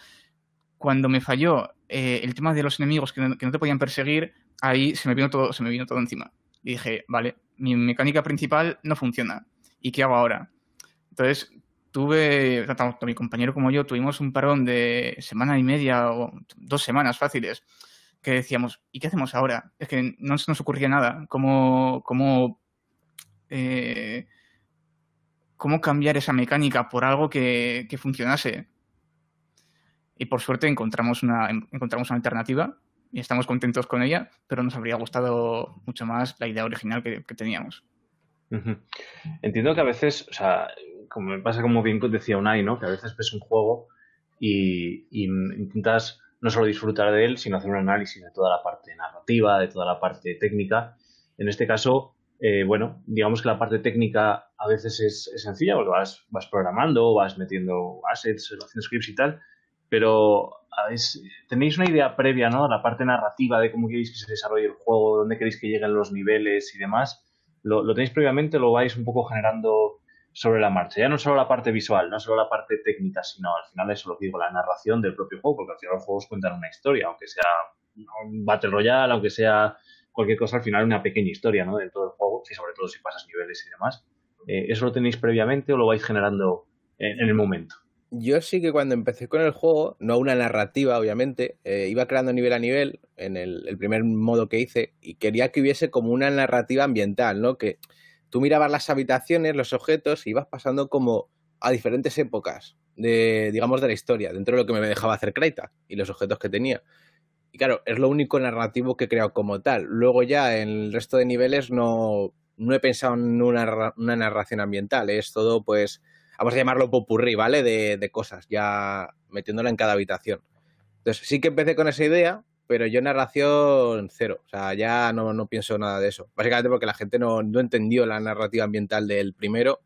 cuando me falló eh, el tema de los enemigos que no, que no, te podían perseguir, ahí se me vino todo, se me vino todo encima. Y dije, vale, mi mecánica principal no funciona. ¿Y qué hago ahora? Entonces, tuve, tanto mi compañero como yo, tuvimos un parón de semana y media o dos semanas fáciles que decíamos, ¿y qué hacemos ahora? Es que no se nos ocurría nada. ¿Cómo, cómo, eh, cómo cambiar esa mecánica por algo que, que, funcionase? Y por suerte encontramos una, encontramos una alternativa y estamos contentos con ella, pero nos habría gustado mucho más la idea original que, teníamos. Entiendo que a veces, como pasa como bien decía Unai, ¿no? Que a veces ves un juego y, intentas no solo disfrutar de él, sino hacer un análisis de toda la parte narrativa, de toda la parte técnica. En este caso, eh, bueno, digamos que la parte técnica a veces es, sencilla, porque vas, vas programando, vas metiendo assets, haciendo scripts y tal, pero tenéis una idea previa, ¿no? La parte narrativa de cómo queréis que se desarrolle el juego, dónde queréis que lleguen los niveles y demás. ¿Lo, lo tenéis previamente? ¿Lo vais un poco generando sobre la marcha. Ya no solo la parte visual, no solo la parte técnica, sino al final eso lo digo, la narración del propio juego, porque al final los juegos cuentan una historia, aunque sea un Battle Royale, aunque sea cualquier cosa, al final una pequeña historia ¿no? de todo el juego, y sobre todo si pasas niveles y demás. Eh, ¿Eso lo tenéis previamente o lo vais generando en, el momento? Yo sí que cuando empecé con el juego, no una narrativa, obviamente, eh, iba creando nivel a nivel en el, el, primer modo que hice y quería que hubiese como una narrativa ambiental, ¿no? Que tú mirabas las habitaciones, los objetos y ibas pasando como a diferentes épocas de, digamos, de la historia, dentro de lo que me dejaba hacer Kraita y los objetos que tenía. Y claro, es lo único narrativo que he creado como tal. Luego ya en el resto de niveles no, no he pensado en una, una narración ambiental. Es todo, pues, vamos a llamarlo popurrí, ¿vale? De, de cosas, ya metiéndola en cada habitación. Entonces sí que empecé con esa idea, pero yo narración cero. O sea, ya no, no pienso nada de eso. Básicamente porque la gente no, no, entendió la narrativa ambiental del primero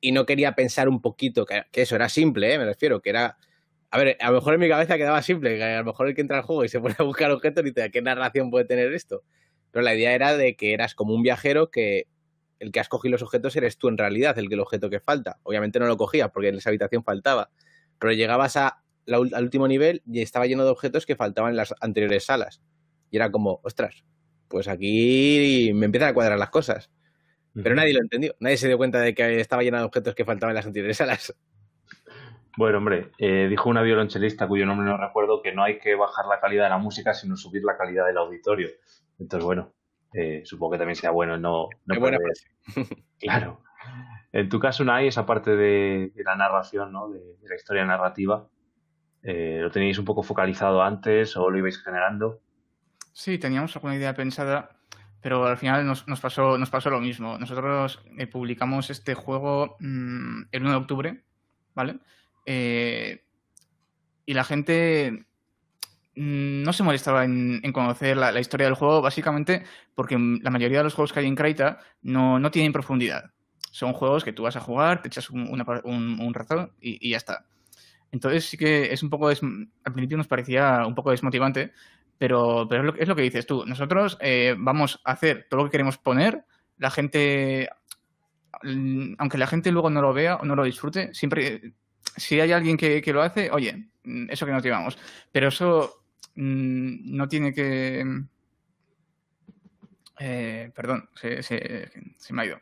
y no quería pensar un poquito, que, eso era simple, ¿eh? me refiero, que era... A ver, a lo mejor en mi cabeza quedaba simple, a lo mejor el que entra al juego y se pone a buscar objetos y dice, ¿qué narración puede tener esto? Pero la idea era de que eras como un viajero que el que has cogido los objetos eres tú en realidad, el que el objeto que falta. Obviamente no lo cogías porque en esa habitación faltaba, pero llegabas a la, al último nivel y estaba lleno de objetos que faltaban en las anteriores salas. Y era como, ostras, pues aquí me empiezan a cuadrar las cosas. Pero nadie lo entendió, nadie se dio cuenta de que estaba lleno de objetos que faltaban en las anteriores salas. Bueno, hombre, eh, dijo una violonchelista cuyo nombre no recuerdo que no hay que bajar la calidad de la música, sino subir la calidad del auditorio. Entonces, bueno, eh, supongo que también sea bueno no, no buena Claro. En tu caso, Nai, esa parte de, de la narración, ¿no? de, de, la historia narrativa, eh, ¿lo teníais un poco focalizado antes o lo ibais generando? Sí, teníamos alguna idea pensada, pero al final nos, nos pasó, nos pasó lo mismo. Nosotros eh, publicamos este juego mmm, el 1 de octubre, ¿vale? Eh, y la gente mm, no se molestaba en, conocer la, historia del juego, básicamente porque la mayoría de los juegos que hay en Kraita no, no tienen profundidad. Son juegos que tú vas a jugar, te echas un, una, un, un y, y, ya está. Entonces sí que es un poco, des... al principio nos parecía un poco desmotivante, pero, pero es, lo, es, lo, que dices tú. Nosotros eh, vamos a hacer todo lo que queremos poner, la gente, aunque la gente luego no lo vea o no lo disfrute, siempre, si hay alguien que, que lo hace, oye, eso que nos llevamos. Pero eso mmm, no tiene que... Eh, perdón, se, se, se, me ha ido.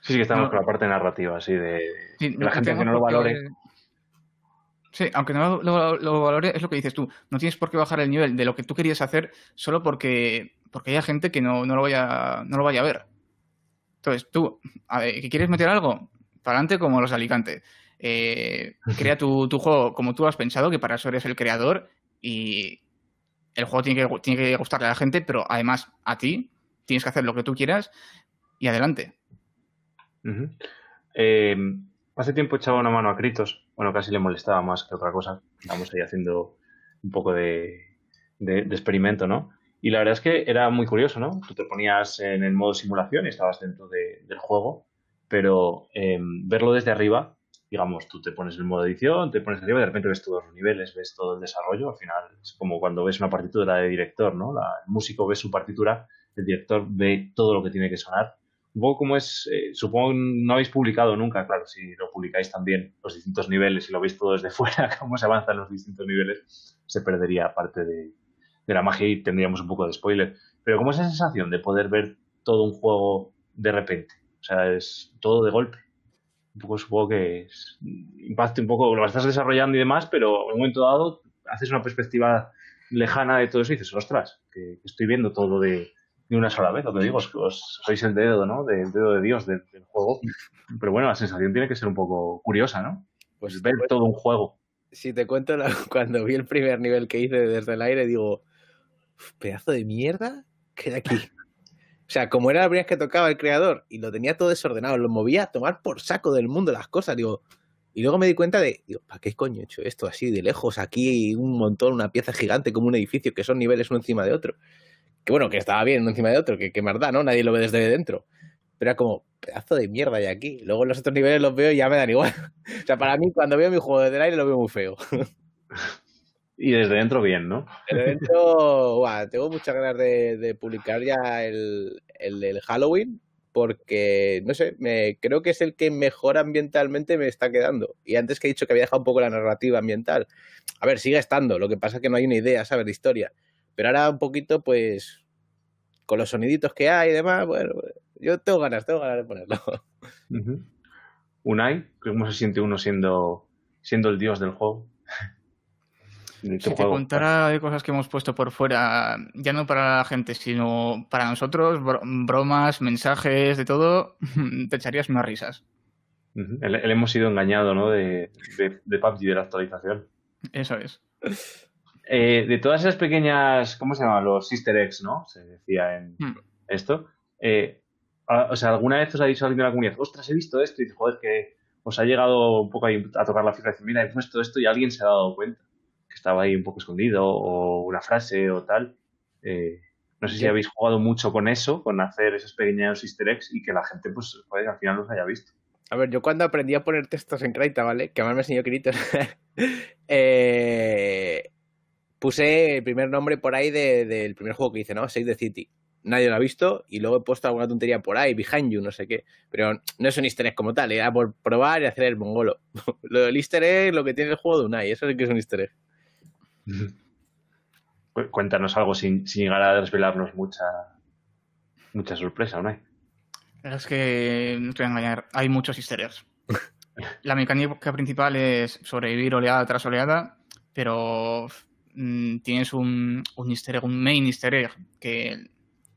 Sí, sí, que estamos no, con la parte narrativa, así de, sí, de la gente que no lo valore. Sí, aunque no lo, lo, lo, valore, es lo que dices tú. No tienes por qué bajar el nivel de lo que tú querías hacer solo porque, porque haya gente que no, no, lo vaya, no lo vaya a ver. Entonces, tú, a ver, ¿que quieres meter algo? Para adelante como los de Alicante. Eh, crea tu, tu, juego como tú has pensado, que para eso eres el creador y el juego tiene que, tiene que gustarle a la gente, pero además a ti tienes que hacer lo que tú quieras y adelante. Uh -huh. eh, hace tiempo echaba una mano a Critos, bueno, casi le molestaba más que otra cosa. Estamos ahí haciendo un poco de, experimento, ¿no? Y la verdad es que era muy curioso, ¿no? Tú te ponías en el modo simulación y estabas dentro de, del juego, pero eh, verlo desde arriba, digamos, tú te pones en el modo edición, te pones arriba y de repente ves todos los niveles, ves todo el desarrollo. Al final es como cuando ves una partitura de director, ¿no? La, el músico ve su partitura, el director ve todo lo que tiene que sonar un poco como es, eh, supongo que no habéis publicado nunca, claro, si lo publicáis también, los distintos niveles y lo veis todo desde fuera, cómo se avanzan los distintos niveles, se perdería parte de, la magia y tendríamos un poco de spoiler. Pero ¿cómo es esa sensación de poder ver todo un juego de repente? O sea, es todo de golpe. Un poco supongo que es, impacte un poco, lo estás desarrollando y demás, pero en un momento dado haces una perspectiva lejana de todo eso y dices, ostras, que estoy viendo todo de, de una sola vez, lo que digo, es que os sois el dedo, ¿no? Del dedo de Dios del, del, juego. Pero bueno, la sensación tiene que ser un poco curiosa, ¿no? Pues ver todo un juego. Si te cuento, la, cuando vi el primer nivel que hice desde el aire, digo, pedazo de mierda, queda aquí. O sea, como era la primera vez que tocaba el creador y lo tenía todo desordenado, lo movía a tomar por saco del mundo las cosas, digo, y luego me di cuenta de, digo, ¿para qué coño he hecho esto así de lejos? Aquí un montón, una pieza gigante como un edificio que son niveles uno encima de otro que bueno, que estaba bien uno encima de otro, que, que da, ¿no? Nadie lo ve desde dentro. Pero era como, pedazo de mierda hay aquí. Luego los otros niveles los veo y ya me dan igual. o sea, para mí, cuando veo mi juego desde el aire, lo veo muy feo. y desde dentro bien, ¿no? Desde dentro, wow, tengo muchas ganas de, de publicar ya el, el, el, Halloween, porque, no sé, me, creo que es el que mejor ambientalmente me está quedando. Y antes que he dicho que había dejado un poco la narrativa ambiental. A ver, sigue estando, lo que pasa es que no hay una idea, ¿sabes? De historia. Pero ahora un poquito, pues, con los soniditos que hay y demás, bueno, yo tengo ganas, tengo ganas de ponerlo. Unai, ¿cómo se siente uno siendo, siendo el dios del juego? si te contara de cosas que hemos puesto por fuera, ya no para la gente, sino para nosotros, bromas, mensajes, de todo, te echarías unas risas. le, hemos sido engañado, ¿no? De, de, de PUBG de la actualización. Eso es. Eh, de todas esas pequeñas, ¿cómo se llama? Los easter eggs, ¿no? Se decía en hmm. esto. Eh, o sea, ¿alguna vez os ha dicho alguien de la comunidad, ostras, he visto esto? Y dice, joder, que os ha llegado un poco ahí a tocar la fibra y decir, mira, he puesto esto y alguien se ha dado cuenta que estaba ahí un poco escondido o una frase o tal. Eh, no sé si habéis jugado mucho con eso, con hacer esos pequeños easter eggs y que la gente, pues, joder, al final los haya visto. A ver, yo cuando aprendí a poner textos en Kraita, ¿vale? Que además me enseñó Kritos, eh, puse el primer nombre por ahí del primer juego que hice, ¿no? Save the City. Nadie lo ha visto y luego he puesto alguna tontería por ahí, behind you, no sé qué. Pero no es un easter egg como tal, era por probar y hacer el mongolo. lo del easter egg lo que tiene el juego de Unai, eso sí que es un easter egg. Cuéntanos algo sin, llegar a desvelarnos mucha, mucha sorpresa, Unai. Es que, no te voy a engañar, hay muchos easter eggs. La mecánica principal es sobrevivir oleada tras oleada, pero Mm, tienes un, un easter egg, un main easter egg que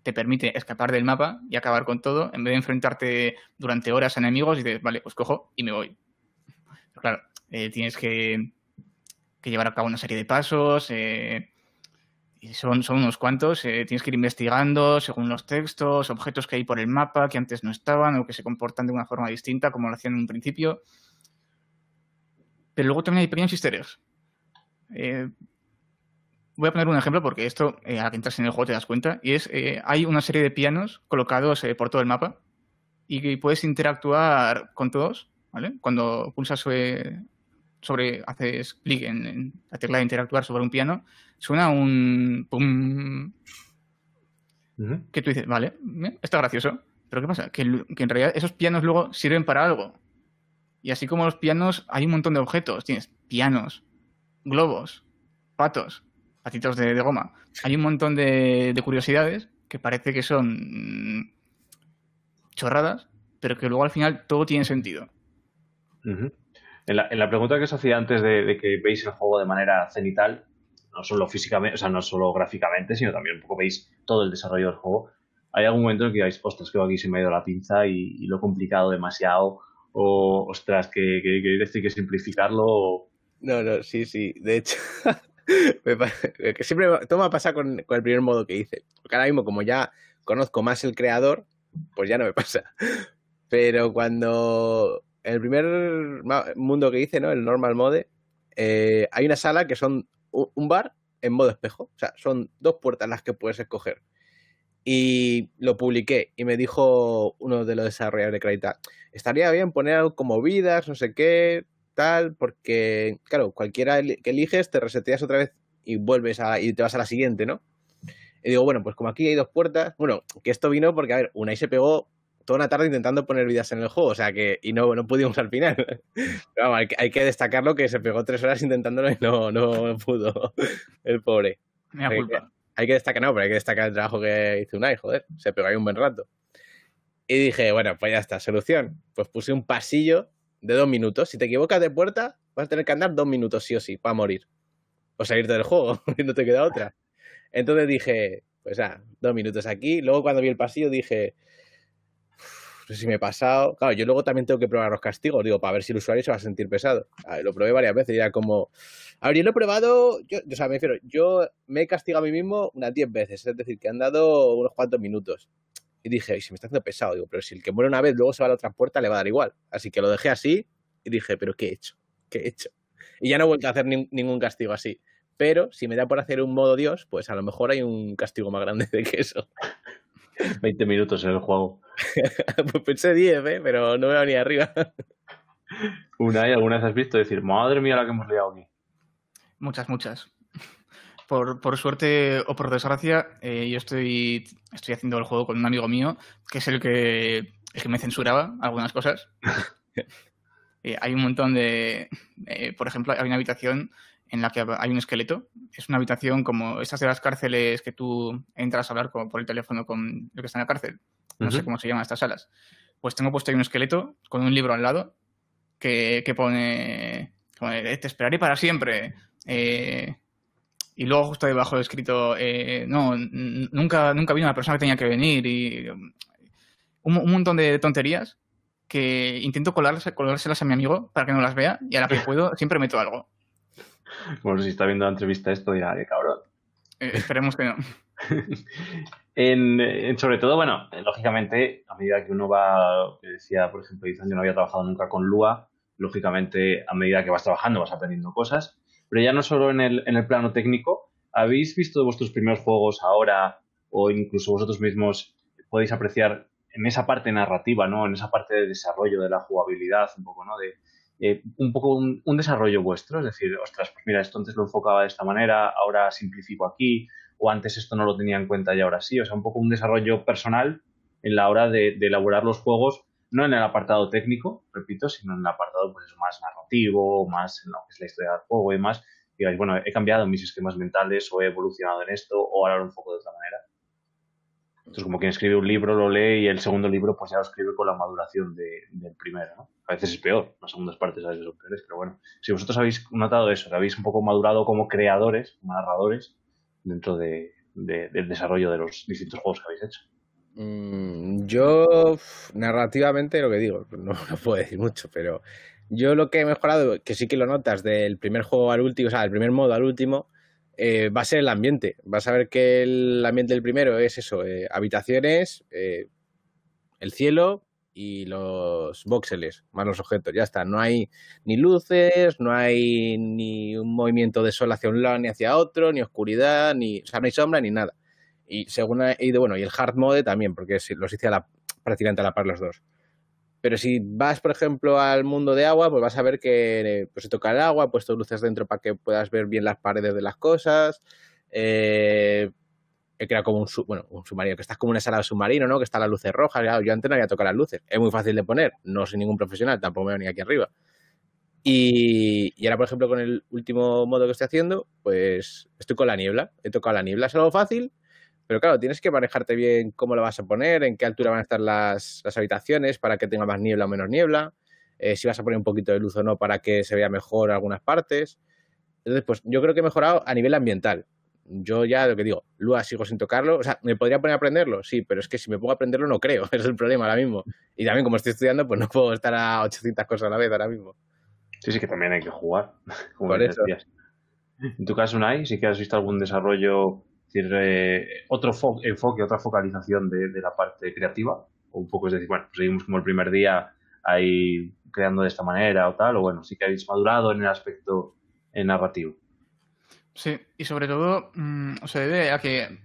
te permite escapar del mapa y acabar con todo, en vez de enfrentarte durante horas a enemigos y dices, vale, pues cojo y me voy. Pero claro, eh, tienes que, llevar a cabo una serie de pasos, eh, y son, son unos cuantos, eh, tienes que ir investigando según los textos, objetos que hay por el mapa que antes no estaban o que se comportan de una forma distinta como lo hacían en un principio. Pero luego también hay pequeños easter eggs voy a poner un ejemplo porque esto, eh, a que entras en el juego te das cuenta, y es, eh, hay una serie de pianos colocados eh, por todo el mapa y puedes interactuar con todos, ¿vale? Cuando pulsas sobre, sobre haces clic en, la tecla de interactuar sobre un piano, suena un pum, que tú dices, vale, está gracioso, pero ¿qué pasa? Que, que en realidad esos pianos luego sirven para algo. Y así como los pianos, hay un montón de objetos. Tienes pianos, globos, patos, patitos de, goma. Hay un montón de, curiosidades que parece que son chorradas, pero que luego al final todo tiene sentido. en, la, pregunta que os hacía antes de, que veis el juego de manera cenital, no solo físicamente, o sea, no solo gráficamente, sino también un poco veis todo el desarrollo del juego, ¿hay algún momento en que digáis, ostras, que aquí se me ha ido la pinza y, lo he complicado demasiado? O, ostras, que, que, que simplificarlo. No, no, sí, sí. De hecho, que siempre todo me ha pasado con, el primer modo que hice. Porque ahora mismo, como ya conozco más el creador, pues ya no me pasa. Pero cuando el primer mundo que hice, ¿no? El normal mode, eh, hay una sala que son un bar en modo espejo. O sea, son dos puertas las que puedes escoger. Y lo publiqué y me dijo uno de los desarrolladores de Craita, estaría bien poner algo como vidas, no sé qué, porque, claro, cualquiera que eliges te reseteas otra vez y vuelves a, y te vas a la siguiente, ¿no? Y digo, bueno, pues como aquí hay dos puertas, bueno, que esto vino porque, a ver, una y se pegó toda una tarde intentando poner vidas en el juego, o sea que, y no, no pudimos al final. Pero vamos, hay, que destacarlo que se pegó tres horas intentándolo y no, no pudo, el pobre. Hay que, hay que destacar, no, pero hay que destacar el trabajo que hizo Unai, joder, se pegó ahí un buen rato. Y dije, bueno, pues ya está, solución. Pues puse un pasillo de dos minutos. Si te equivocas de puerta, vas a tener que andar dos minutos sí o sí para morir. O salirte del juego, y no te queda otra. Entonces dije, pues ah, dos minutos aquí. Luego cuando vi el pasillo dije, no sé si me he pasado. Claro, yo luego también tengo que probar los castigos, digo, para ver si el usuario se va a sentir pesado. lo probé varias veces y era como... A ver, yo lo he probado, yo, o sea, me refiero, yo me he castigado a mí mismo unas diez veces, es decir, que han dado unos cuantos minutos. Y dije, y se me está haciendo pesado. Digo, pero si el que muere una vez luego se va a la otra puerta, le va a dar igual. Así que lo dejé así y dije, pero ¿qué he hecho? ¿Qué he hecho? Y ya no he vuelto a hacer ningún castigo así. Pero si me da por hacer un modo Dios, pues a lo mejor hay un castigo más grande de que eso. 20 minutos en el juego. pues pensé 10, ¿eh? pero no me va ni arriba. Una y alguna vez has visto decir, madre mía la que hemos liado aquí. Muchas, muchas. Por, por, suerte o por desgracia, eh, yo estoy, estoy haciendo el juego con un amigo mío, que es el que, el que me censuraba algunas cosas. eh, hay un montón de... Eh, por ejemplo, hay una habitación en la que hay un esqueleto. Es una habitación como estas de las cárceles que tú entras a hablar con, por el teléfono con el que está en la cárcel. No uh -huh. sé cómo se llaman estas salas. Pues tengo puesto ahí un esqueleto con un libro al lado que, que pone, pone, Te esperaré para siempre. Eh, y luego justo debajo he escrito, eh, no, nunca, nunca vino la persona que tenía que venir y un, un montón de tonterías que intento colarse, colárselas a mi amigo para que no las vea y a la que puedo siempre meto algo. Bueno, si está viendo la entrevista esto dirá, qué cabrón. Eh, esperemos que no. en, en, sobre todo, bueno, lógicamente, a medida que uno va, decía, por ejemplo, Izan, yo no había trabajado nunca con Lua, lógicamente, a medida que vas trabajando vas aprendiendo cosas pero ya no solo en el, en el plano técnico, ¿habéis visto vuestros primeros juegos ahora o incluso vosotros mismos podéis apreciar en esa parte narrativa, ¿no? En esa parte de desarrollo de la jugabilidad, un poco, ¿no? De, eh, un poco un, desarrollo vuestro, es decir, ostras, pues mira, esto antes lo enfocaba de esta manera, ahora simplifico aquí, o antes esto no lo tenía en cuenta y ahora sí, o sea, un poco un desarrollo personal en la hora de elaborar los juegos, no en el apartado técnico, repito, sino en el apartado pues, más narrativo, más en lo que es la historia del juego y más, digáis, bueno, he cambiado mis esquemas mentales o he evolucionado en esto o ahora un poco de otra manera. Entonces, como quien escribe un libro, lo lee y el segundo libro pues ya lo escribe con la maduración de, del primero, ¿no? A veces es peor, las segundas partes a veces son peores, pero bueno, si vosotros habéis notado eso, habéis un poco madurado como creadores, como narradores, dentro de, de, del desarrollo de los distintos juegos que habéis hecho. Mm, yo, narrativamente, lo que digo, no, puedo decir mucho, pero yo lo que he mejorado, que sí que lo notas del primer juego al último, o sea, del primer modo al último, eh, va a ser el ambiente. Vas a ver que el ambiente del primero es eso, eh, habitaciones, eh, el cielo y los voxeles, más los objetos, ya está. No hay ni luces, no hay ni un movimiento de sol hacia un lado ni hacia otro, ni oscuridad, ni, o sea, no sombra ni nada. Y según y de, bueno, y el hard mode también, porque los hice a la, prácticamente a la par los dos. Pero si vas, por ejemplo, al mundo de agua, pues vas a ver que pues, se toca el agua, he puesto luces dentro para que puedas ver bien las paredes de las cosas. Eh, he creado como un, bueno, un submarino, que estás como una sala de submarino, ¿no? Que está las luces rojas. Yo antes no había tocado las luces. Es muy fácil de poner. No soy ningún profesional, tampoco me veo ni aquí arriba. Y, y, ahora, por ejemplo, con el último modo que estoy haciendo, pues estoy con la niebla. He tocado la niebla, es algo fácil, pero claro, tienes que manejarte bien cómo lo vas a poner, en qué altura van a estar las, las habitaciones para que tenga más niebla o menos niebla, eh, si vas a poner un poquito de luz o no para que se vea mejor algunas partes. Entonces, pues yo creo que he mejorado a nivel ambiental. Yo ya lo que digo, Lua sigo sin tocarlo. O sea, ¿me podría poner a aprenderlo? Sí, pero es que si me pongo a aprenderlo no creo. Es el problema ahora mismo. Y también como estoy estudiando, pues no puedo estar a 800 cosas a la vez ahora mismo. Sí, sí, que también hay que jugar. Como Por eso. Decías. En tu caso, Unai, sí que has visto algún desarrollo es decir, eh, otro fo enfoque, otra focalización de, de, la parte creativa, o un poco es decir, bueno, seguimos como el primer día ahí creando de esta manera o tal, o bueno, sí que habéis madurado en el aspecto eh, narrativo. Sí, y sobre todo mmm, se debe a que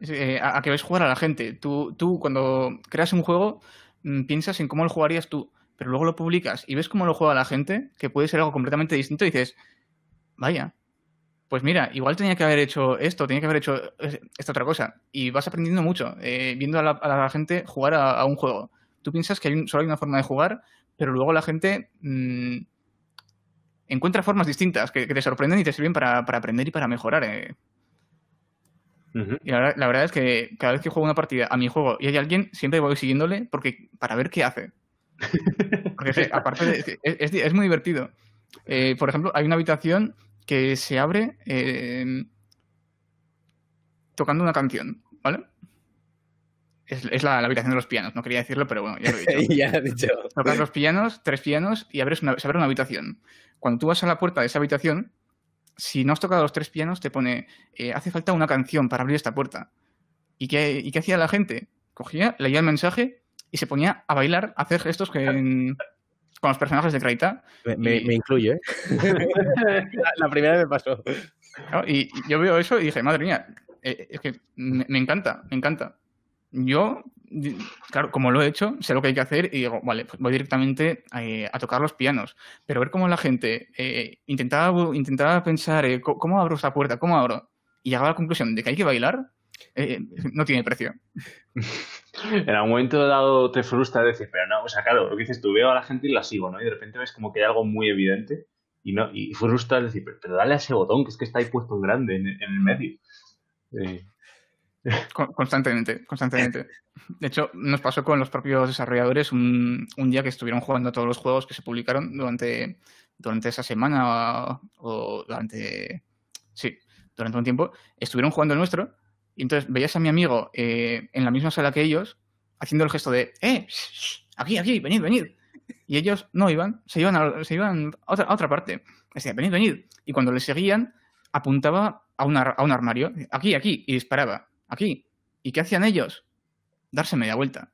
eh, a, que ves jugar a la gente. Tú, tú cuando creas un juego mmm, piensas en cómo lo jugarías tú, pero luego lo publicas y ves cómo lo juega la gente, que puede ser algo completamente distinto, y dices, vaya, pues mira, igual tenía que haber hecho esto, tenía que haber hecho esta otra cosa. Y vas aprendiendo mucho, eh, viendo a la, a la, gente jugar a, a, un juego. Tú piensas que hay un, solo hay una forma de jugar, pero luego la gente mmm, encuentra formas distintas que, que, te sorprenden y te sirven para, para aprender y para mejorar. Eh. Uh -huh. Y la, la, verdad es que cada vez que juego una partida a mi juego y hay alguien, siempre voy siguiéndole porque para ver qué hace. Porque aparte de, es, es, es, muy divertido. Eh, por ejemplo, hay una habitación que se abre eh, tocando una canción, ¿vale? Es, es la, la, habitación de los pianos, no quería decirlo, pero bueno, ya lo he dicho. ya he dicho. Tocas los pianos, tres pianos, y abres una, se abre una habitación. Cuando tú vas a la puerta de esa habitación, si no has tocado los tres pianos, te pone, eh, hace falta una canción para abrir esta puerta. ¿Y qué, ¿Y qué hacía la gente? Cogía, leía el mensaje y se ponía a bailar, a hacer gestos que en, con los personajes de Kraita. Me, me, ¿eh? la, la, primera me pasó. Y, y, yo veo eso y dije, madre mía, eh, es que me, me, encanta, me encanta. Yo claro, como lo he hecho, sé lo que hay que hacer y digo, vale, pues voy directamente eh, a, tocar los pianos. Pero ver cómo la gente eh, intentaba, intentaba pensar, eh, ¿cómo abro esta puerta? ¿Cómo abro? Y llegaba a la conclusión de que hay que bailar, no tiene precio. en algún momento dado te frustra decir, pero no, o sea, claro, lo que dices tú, veo a la gente y la sigo, ¿no? Y de repente ves como que hay algo muy evidente y no y frustra decir, pero, dale a ese botón que es que está ahí puesto en grande en, el medio. Constantemente, constantemente. De hecho, nos pasó con los propios desarrolladores un, día que estuvieron jugando todos los juegos que se publicaron durante, durante esa semana o, durante... Sí, durante un tiempo. Estuvieron jugando el nuestro y entonces veías a mi amigo eh, en la misma sala que ellos haciendo el gesto de ¡Eh! aquí, aquí, venid, venid. Y ellos no iban, se iban a, se iban a, otra, parte. Decía, venid, venid. Y cuando le seguían, apuntaba a, a un armario, aquí, aquí, y disparaba aquí. ¿Y qué hacían ellos? Darse media vuelta.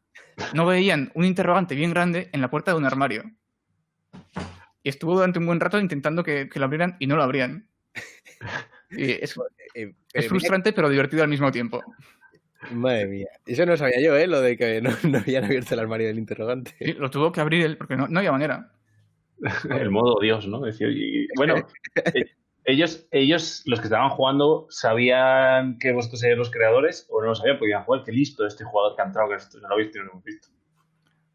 No veían un interrogante bien grande en la puerta de un armario. Y estuvo durante un buen rato intentando que, lo abrieran y no lo abrían. Es, eh, eh, frustrante, pero divertido al mismo tiempo. Madre mía. Eso no sabía yo, ¿eh? Lo de que no, habían abierto el armario del interrogante. Sí, lo tuvo que abrir él, porque no, había manera. el modo Dios, ¿no? bueno, eh, ellos, ellos, los que estaban jugando, ¿sabían que vosotros erais los creadores o no lo sabían? Porque jugar, qué listo este jugador que ha entrado, que no lo visto y no lo hemos visto.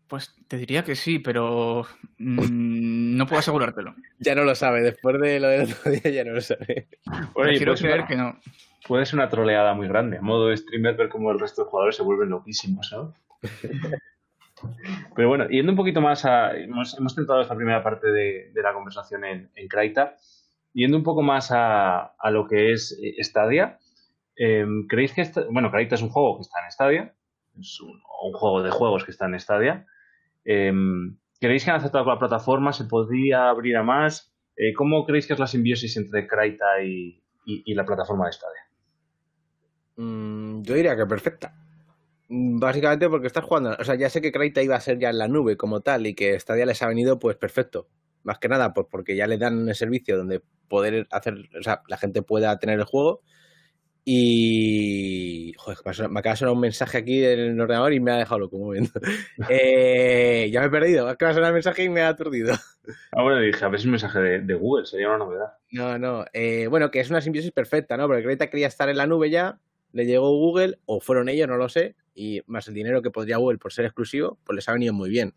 Pues te diría que sí, pero mm, no puedo asegurártelo. ya no lo sabe, después de lo del otro día ya no lo sabe. Bueno, quiero creer que no. Puede ser una troleada muy grande. A modo de streamer, ver cómo el resto de jugadores se vuelven loquísimos, ¿no? pero bueno, yendo un poquito más a. Hemos, hemos centrado esta primera parte de, la conversación en, en Kraita. Yendo un poco más a, lo que es eh, Stadia, em, ¿creéis que, bueno, Carita es un juego que está en Stadia, es un, juego de juegos que está en Stadia, em, ¿creéis que han aceptado la plataforma? ¿Se podría abrir a más? Eh, ¿Cómo creéis que es la simbiosis entre Kraita y, la plataforma de Stadia? Mm, yo diría que perfecta. Básicamente porque estás jugando, o sea, ya sé que Kraita iba a ser ya en la nube como tal y que Stadia les ha venido pues perfecto. Más que nada, pues porque ya le dan el servicio donde poder hacer, o sea, la gente pueda tener el juego. Y. Joder, me acaba de sonar un mensaje aquí en el ordenador y me ha dejado loco un momento. eh, ya me he perdido. Acaba de sonar el mensaje y me ha aturdido. Ah, bueno, dije, a ver si un mensaje de, Google, sería una novedad. No, no. Eh, bueno, que es una simbiosis perfecta, ¿no? Porque Greta quería estar en la nube ya, le llegó Google, o fueron ellos, no lo sé, y más el dinero que podría Google por ser exclusivo, pues les ha venido muy bien.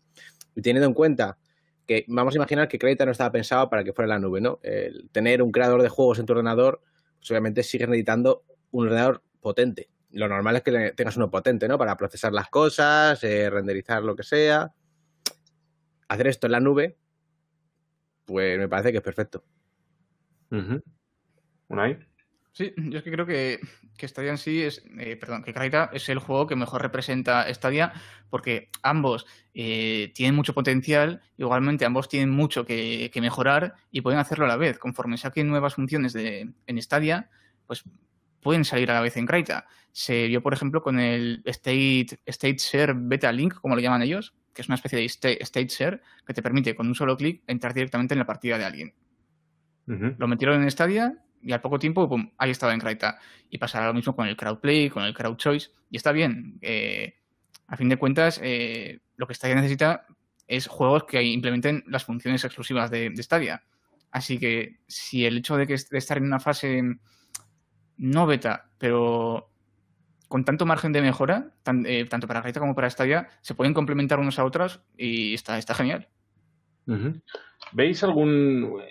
Y teniendo en cuenta que vamos a imaginar que Creta no estaba pensado para que fuera la nube, ¿no? El tener un creador de juegos en tu ordenador, pues obviamente sigues necesitando un ordenador potente. Lo normal es que tengas uno potente, ¿no? Para procesar las cosas, eh, renderizar lo que sea. Hacer esto en la nube, pues me parece que es perfecto. Uh ¿Una Sí, yo es que creo que, que Stadia en sí es, eh, perdón, que Kraita es el juego que mejor representa Stadia porque ambos eh, tienen mucho potencial, igualmente ambos tienen mucho que, mejorar y pueden hacerlo a la vez. Conforme saquen nuevas funciones de, en Stadia, pues pueden salir a la vez en Kraita. Se vio, por ejemplo, con el State, State Share Beta Link, como lo llaman ellos, que es una especie de State, Share que te permite con un solo clic entrar directamente en la partida de alguien. Lo metieron en Stadia y al poco tiempo, pum, ahí estaba en Kraita. Y pasará lo mismo con el crowdplay, con el crowd choice. Y está bien. Eh, a fin de cuentas, eh, lo que Stadia necesita es juegos que implementen las funciones exclusivas de, Stadia. Así que si el hecho de, que, de estar en una fase no beta, pero con tanto margen de mejora, eh, tanto para Kraita como para Stadia, se pueden complementar unos a otros y está, genial. ¿Veis algún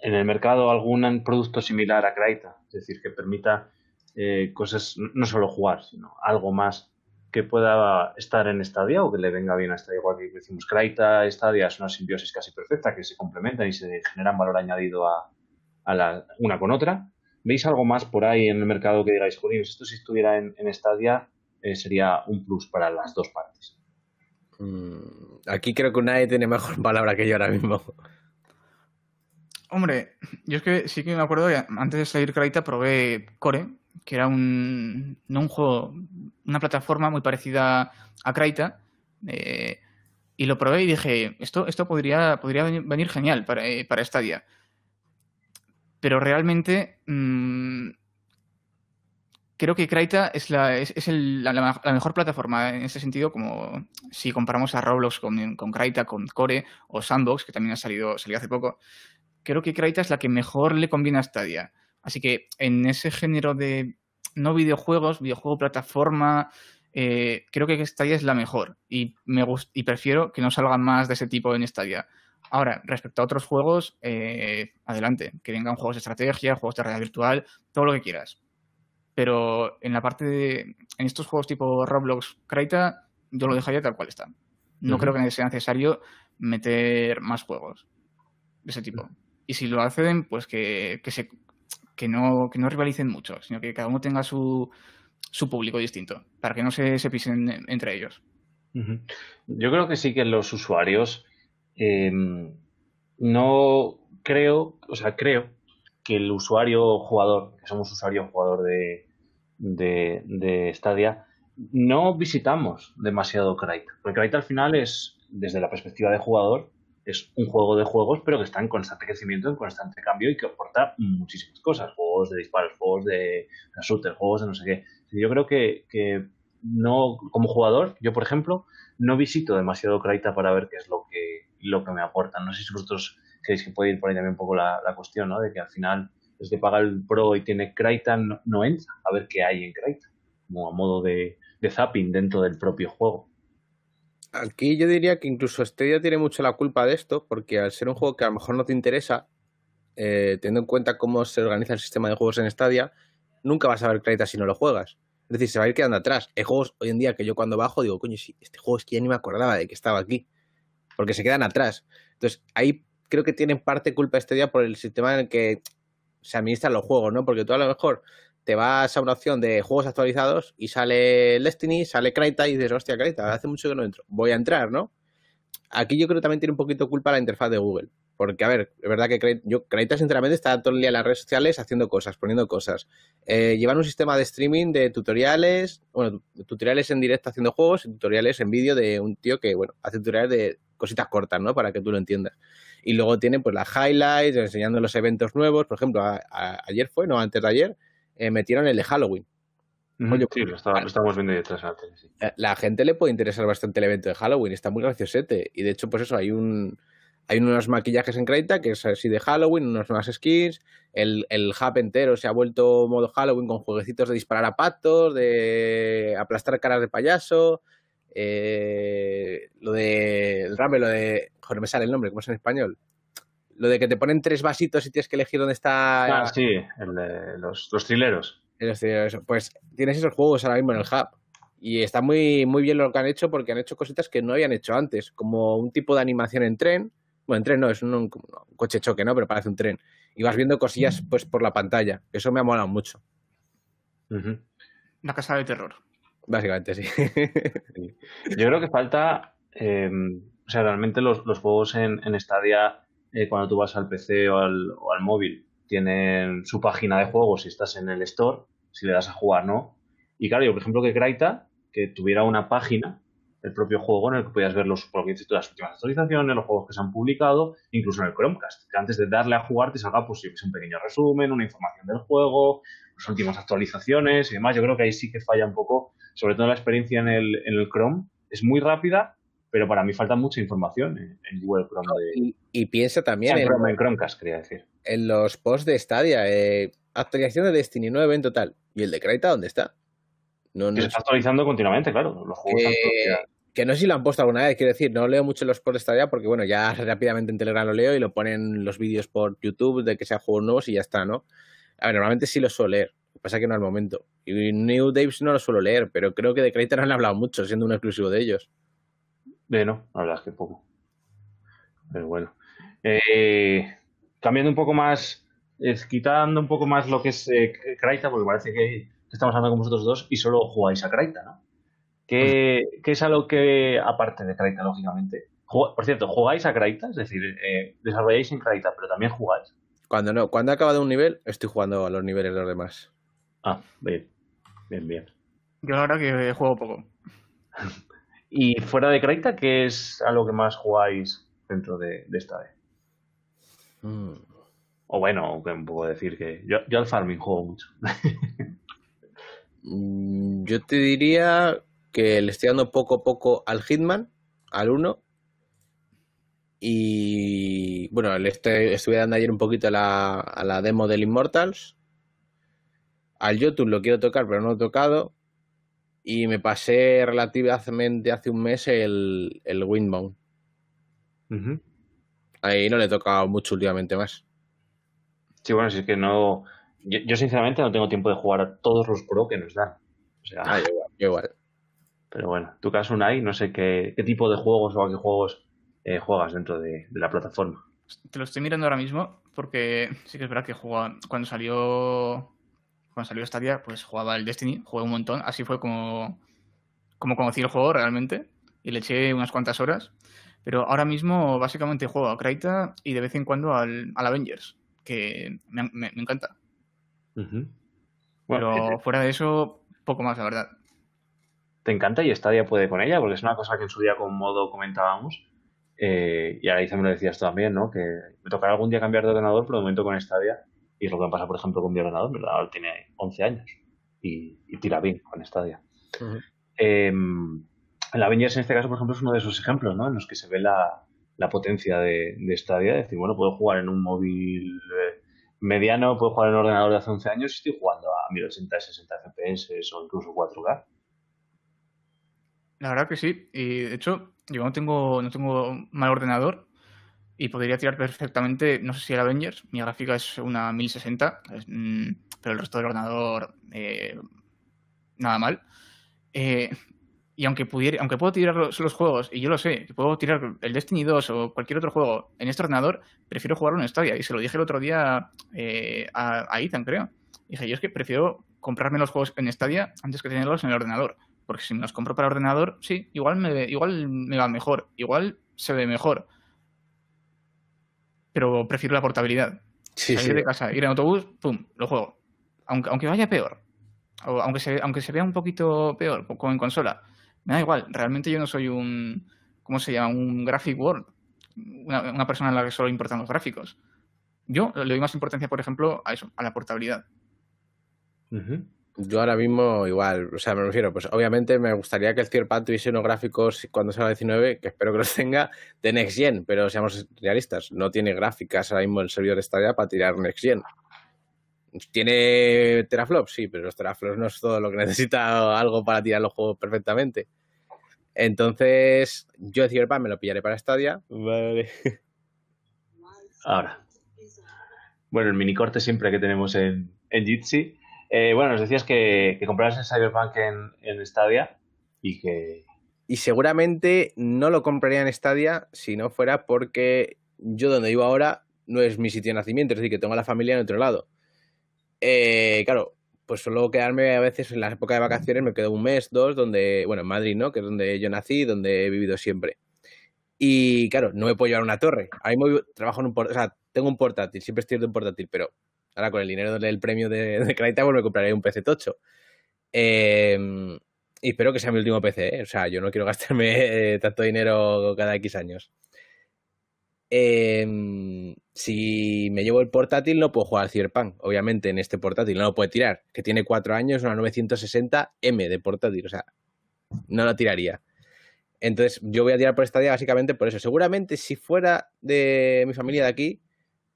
en el mercado algún producto similar a Kraita, es decir, que permita eh, cosas, no solo jugar, sino algo más que pueda estar en Stadia o que le venga bien a Stadia, igual que decimos Kraita, Stadia es una simbiosis casi perfecta que se complementan y se generan valor añadido a, la, una con otra. ¿Veis algo más por ahí en el mercado que digáis, joder, esto si estuviera en, en Stadia eh, sería un plus para las dos partes? Mm, aquí creo que nadie tiene mejor palabra que yo ahora mismo. Hombre, yo es que sí que me acuerdo, antes de salir Kraita probé Core, que era un, no un juego, una plataforma muy parecida a Kraita, eh, y lo probé y dije, esto, esto podría, podría venir genial para, eh, para Stadia. Pero realmente, mm, creo que Kraita es, la, es, la, mejor plataforma en ese sentido, como si comparamos a Roblox con, con Kraita, con Core o Sandbox, que también ha salido, salió hace poco. Creo que Kraita es la que mejor le conviene a Stadia. Así que en ese género de no videojuegos, videojuego plataforma, eh, creo que Stadia es la mejor y, me y prefiero que no salgan más de ese tipo en Stadia. Ahora, respecto a otros juegos, eh, adelante, que vengan juegos de estrategia, juegos de realidad virtual, todo lo que quieras pero en la parte de, en estos juegos tipo Roblox, Kraita, yo lo dejaría tal cual está. No creo que sea necesario meter más juegos de ese tipo. Y si lo hacen, pues que, que, se, que, no, que no rivalicen mucho, sino que cada uno tenga su, su público distinto, para que no se, se pisen entre ellos. Yo creo que sí que los usuarios em, no creo, o sea, creo que el usuario jugador, que somos usuario jugador de, de, de Stadia, no visitamos demasiado Kraita. Porque Kraita al final es, desde la perspectiva de jugador, es un juego de juegos, pero que está en constante crecimiento, en constante cambio y que aporta muchísimas cosas. Juegos de disparos, juegos de, de shooter, juegos de no sé qué. Yo creo que, que, no, como jugador, yo por ejemplo, no visito demasiado Kraita para ver qué es lo que, lo que me aporta. No sé si vosotros creéis que puede ir por ahí también un poco la, la cuestión, ¿no? De que al final el que paga el Pro y tiene Kraita no, entra a ver qué hay en Kraita, como a modo de, zapping dentro del propio juego. Aquí yo diría que incluso Stadia tiene mucho la culpa de esto, porque al ser un juego que a lo mejor no te interesa, eh, teniendo en cuenta cómo se organiza el sistema de juegos en Stadia, nunca vas a ver Kraita si no lo juegas. Es decir, se va a ir quedando atrás. Hay juegos hoy en día que yo cuando bajo digo, coño, sí, este juego es que ya ni me acordaba de que estaba aquí. Porque se quedan atrás. Entonces, ahí creo que tienen parte culpa Stadia por el sistema en el que se administran los juegos, ¿no? Porque tú a lo mejor te vas a una opción de juegos actualizados y sale Destiny, sale Kraita y dices, hostia, Kraita, hace mucho que no entro, voy a entrar, ¿no? Aquí yo creo que también tiene un poquito culpa la interfaz de Google. Porque, a ver, es verdad que Kraita, yo, Kraita sinceramente está todo el día en las redes sociales haciendo cosas, poniendo cosas. Eh, llevan un sistema de streaming de tutoriales, bueno, tutoriales en directo haciendo juegos y tutoriales en vídeo de un tío que, bueno, hace tutoriales de cositas cortas, ¿no? Para que tú lo entiendas. Y luego tiene pues las highlights, enseñando los eventos nuevos. Por ejemplo, ayer fue, no, antes de ayer, eh, metieron el de Halloween. sí, lo, estamos viendo detrás antes. La gente le puede interesar bastante el evento de Halloween, está muy graciosete. Y de hecho, pues eso, hay un hay unos maquillajes en Kraita que es así de Halloween, unas nuevas skins. El, el hub entero se ha vuelto modo Halloween con jueguecitos de disparar a patos, de aplastar caras de payaso. Eh, lo de el rame, lo de. Joder, me sale el nombre, ¿cómo es en español? Lo de que te ponen tres vasitos y tienes que elegir dónde está. Ah, sí, el de los, los trileros. Pues tienes esos juegos ahora mismo en el hub. Y está muy, muy bien lo que han hecho porque han hecho cositas que no habían hecho antes, como un tipo de animación en tren. Bueno, en tren no, es un, coche choque, ¿no? Pero parece un tren. Y vas viendo cosillas pues por la pantalla. Eso me ha molado mucho. Una casa de terror. Básicamente, sí. Yo creo que falta, em, o sea, realmente los, juegos en, en Stadia, eh, cuando tú vas al PC o al, o al, móvil, tienen su página de juegos si estás en el store, si le das a jugar, ¿no? Y claro, yo, por ejemplo, que Kraita, que tuviera una página, el propio juego, en el que podías ver los, por las últimas actualizaciones, los juegos que se han publicado, incluso en el Chromecast, que antes de darle a jugar te salga pues, un pequeño resumen, una información del juego, las últimas actualizaciones y demás. Yo creo que ahí sí que falla un poco sobre todo la experiencia en el, en el Chrome, es muy rápida, pero para mí falta mucha información en, Google Chrome. y, piensa también en, Chrome, en, Chromecast, quería decir. En los posts de Stadia, eh, actualización de Destiny 9 en total. ¿Y el de Kraita dónde está? No, se está actualizando continuamente, claro. Los juegos que no sé si lo han puesto alguna vez, quiero decir, no leo mucho los posts Stadia porque, bueno, ya rápidamente en Telegram lo leo y lo ponen los vídeos por YouTube de que sean juegos nuevos y ya está, ¿no? A ver, normalmente sí lo suelo leer, pasa que no al momento. Y New Daves no lo suelo leer, pero creo que de Crater no han hablado mucho, siendo un exclusivo de ellos. De no, la verdad es que poco. Pero bueno. Eh, cambiando un poco más, quitando un poco más lo que es eh, porque parece que estamos hablando con vosotros dos y solo jugáis a Kraita, ¿no? ¿Qué, es algo que, aparte de Kraita, lógicamente? Por cierto, ¿jugáis a Kraita? Es decir, eh, desarrolláis en Kraita, pero también jugáis. Cuando no, cuando he acabado un nivel, estoy jugando a los niveles de los demás. Ah, bien. Bien, bien. Yo ahora que juego poco. y fuera de Kraita, ¿qué es algo que más jugáis dentro de, esta vez? Mm. O bueno, un poco decir que yo, yo al farming juego mucho. Mm, yo te diría que le estoy dando poco a poco al Hitman, al 1. Y bueno, le estuve dando ayer un poquito a la, a la demo del Immortals. Al YouTube lo quiero tocar, pero no lo he tocado. Y me pasé relativamente hace un mes el, el Windbound. Ahí no le he tocado mucho últimamente más. Sí, bueno, si es que no. Yo, sinceramente no tengo tiempo de jugar a todos los pro que nos dan. O sea, ah, igual, igual. Pero bueno, tu caso Unai, no sé qué, qué tipo de juegos o a qué juegos eh, juegas dentro de, la plataforma. Te lo estoy mirando ahora mismo porque sí que es verdad que jugaba, cuando salió cuando salió Stadia, pues jugaba el Destiny, jugué un montón, así fue como, como conocí el juego realmente y le eché unas cuantas horas. Pero ahora mismo básicamente juego a Kraita y de vez en cuando al, Avengers, que me, encanta. Pero fuera de eso, poco más, la verdad. ¿Te encanta y Stadia puede con ella? Porque es una cosa que en su día con modo comentábamos. Eh, y ahí me lo decías también, ¿no? Que me tocará algún día cambiar de ordenador, pero de momento con Stadia. Y es lo que me pasa, por ejemplo, con mi ordenador. Mi ordenador tiene 11 años y, tira bien con Stadia. El Avengers en este caso, por ejemplo, es uno de esos ejemplos, ¿no? En los que se ve la, potencia de, de Stadia. Es decir, bueno, puedo jugar en un móvil eh, mediano, puedo jugar en un ordenador de hace 11 años y estoy jugando a 1080, 60 FPS o incluso 4K. La verdad que sí. Y de hecho, yo no tengo, no tengo mal ordenador y podría tirar perfectamente, no sé si el Avengers, mi gráfica es una 1060, mm, pero el resto del ordenador eh, nada mal. Eh, y aunque pudiera, aunque puedo tirar los, juegos, y yo lo sé, que puedo tirar el Destiny 2 o cualquier otro juego en este ordenador, prefiero jugarlo en Stadia. Y se lo dije el otro día eh, a, Ethan, creo. Dije, yo es que prefiero comprarme los juegos en Stadia antes que tenerlos en el ordenador. Porque si me los compro para ordenador, sí, igual me, igual me va mejor, igual se ve mejor. Pero prefiero la portabilidad. Salir de casa, ir en autobús, pum, lo juego. Aunque, aunque vaya peor. O aunque se, aunque se vea un poquito peor, como en consola me da igual, realmente yo no soy un, ¿cómo se llama? Un graphic world, una, persona a la que solo importan los gráficos. Yo le doy más importancia, por ejemplo, a eso, a la portabilidad. Yo ahora mismo igual, o sea, me refiero, pues obviamente me gustaría que el Cyberpunk tuviese unos gráficos cuando salga 19, que espero que los tenga, de Next Gen, pero seamos realistas, no tiene gráficas ahora mismo el servidor de Stadia para tirar Next Gen. ¿Tiene teraflops? Sí, pero los teraflops no es todo lo que necesita algo para tirar los juegos perfectamente. Entonces, yo de Cyberpunk me lo pillaré para Stadia. Vale. Ahora. Bueno, el mini corte siempre que tenemos en, en Jitsi. Eh, bueno, nos decías que, que compraras el Cyberpunk en, en Stadia y que... Y seguramente no lo compraría en Stadia si no fuera porque yo donde vivo ahora no es mi sitio de nacimiento, es decir, que tengo a la familia en otro lado. Eh, claro, pues solo quedarme a veces en la época de vacaciones, me quedo un mes, dos, donde, bueno, en Madrid, ¿no? Que es donde yo nací, donde he vivido siempre. Y claro, no me puedo llevar una torre. Ahí me trabajo en un portátil, o sea, tengo un portátil, siempre estoy de un portátil, pero ahora con el dinero del premio de, de pues me compraré un PC tocho. Em, y espero que sea mi último PC, ¿eh? o sea, yo no quiero gastarme eh, tanto dinero cada X años. Eh, si me llevo el portátil no puedo jugar Cyberpunk, obviamente en este portátil no lo puedo tirar, que tiene cuatro años, una 960M de portátil, o sea, no lo tiraría. Entonces yo voy a tirar por esta día básicamente por eso. Seguramente si fuera de mi familia de aquí,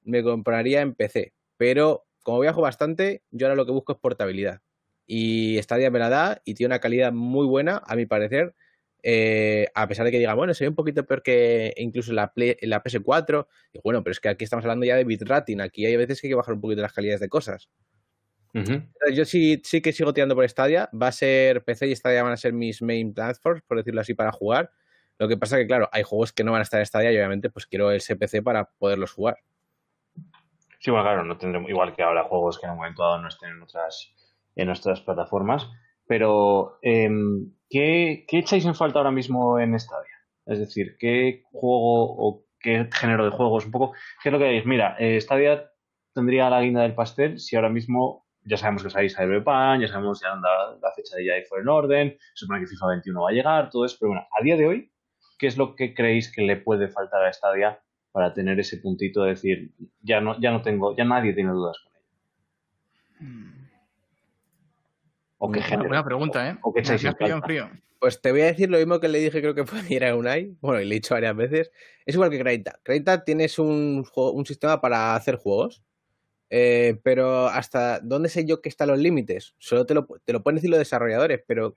me compraría en PC, pero como viajo bastante, yo ahora lo que busco es portabilidad. Y Stadia me la da y tiene una calidad muy buena, a mi parecer, eh, a pesar de que digan, bueno, se ve un poquito peor que incluso la, la PS4, y bueno, pero es que aquí estamos hablando ya de bitracing, aquí hay veces que hay que bajar un poquito las calidades de cosas. Yo sí, sí que sigo tirando por Stadia, va a ser PC y Stadia van a ser mis main platforms, por decirlo así, para jugar. Lo que pasa que, claro, hay juegos que no van a estar en Stadia y obviamente pues quiero ese PC para poderlos jugar. Sí, bueno, claro, no tendremos, igual que ahora juegos que en un momento dado no estén en otras, en nuestras plataformas, pero em, ¿qué, echáis en falta ahora mismo en Stadia? Es decir, ¿qué juego o qué género de juegos? Un poco, ¿qué es lo que veis? Mira, eh, Stadia tendría la guinda del pastel si ahora mismo ya sabemos que sabéis Cyberpunk, ya sabemos ya anda la fecha de Jedi en orden, se supone que FIFA 21 va a llegar, todo eso, pero bueno, a día de hoy, ¿qué es lo que creéis que le puede faltar a Stadia para tener ese puntito de decir, ya no, ya no tengo, ya nadie tiene dudas con ella? ¿O qué género? Buena pregunta, ¿eh? ¿O qué echáis Me en has pillado en falta? frío. Pues te voy a decir lo mismo que le dije, creo que fue ayer a Unai. Bueno, y le he dicho varias veces. Es igual que Credita. Credita tienes un, juego- un sistema para hacer juegos. eh, pero hasta dónde sé yo que están los límites. Solo te lo, te lo pueden decir los desarrolladores, pero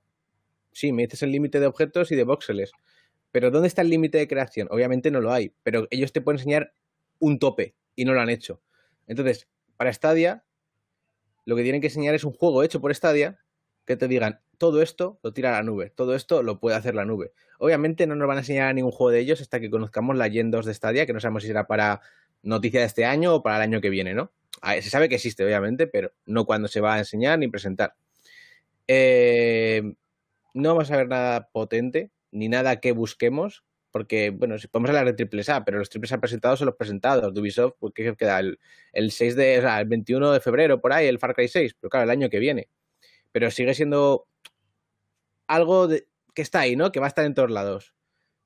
sí, me dices el límite de objetos y de voxeles. Pero ¿dónde está el límite de creación? Obviamente no lo hay, pero ellos te pueden enseñar un tope y no lo han hecho. Entonces, para Stadia, lo que tienen que enseñar es un juego hecho por Stadia que te digan, todo esto lo tira la nube, todo esto lo puede hacer la nube. Obviamente no nos van a enseñar ningún juego de ellos hasta que conozcamos la Gen 2 de Stadia, que no sabemos si será para noticia de este año o para el año que viene, ¿no? Se sabe que existe, obviamente, pero no cuando se va a enseñar ni presentar. Eh, no vamos a ver nada potente, ni nada que busquemos, porque, bueno, si podemos hablar de triples A, pero los triples A presentados son los presentados. Ubisoft, ¿qué queda? El, el 6 de, el 21 de febrero, por ahí, el Far Cry 6, pero claro, el año que viene. Pero sigue siendo algo de- que está ahí, ¿no? Que va a estar en todos lados.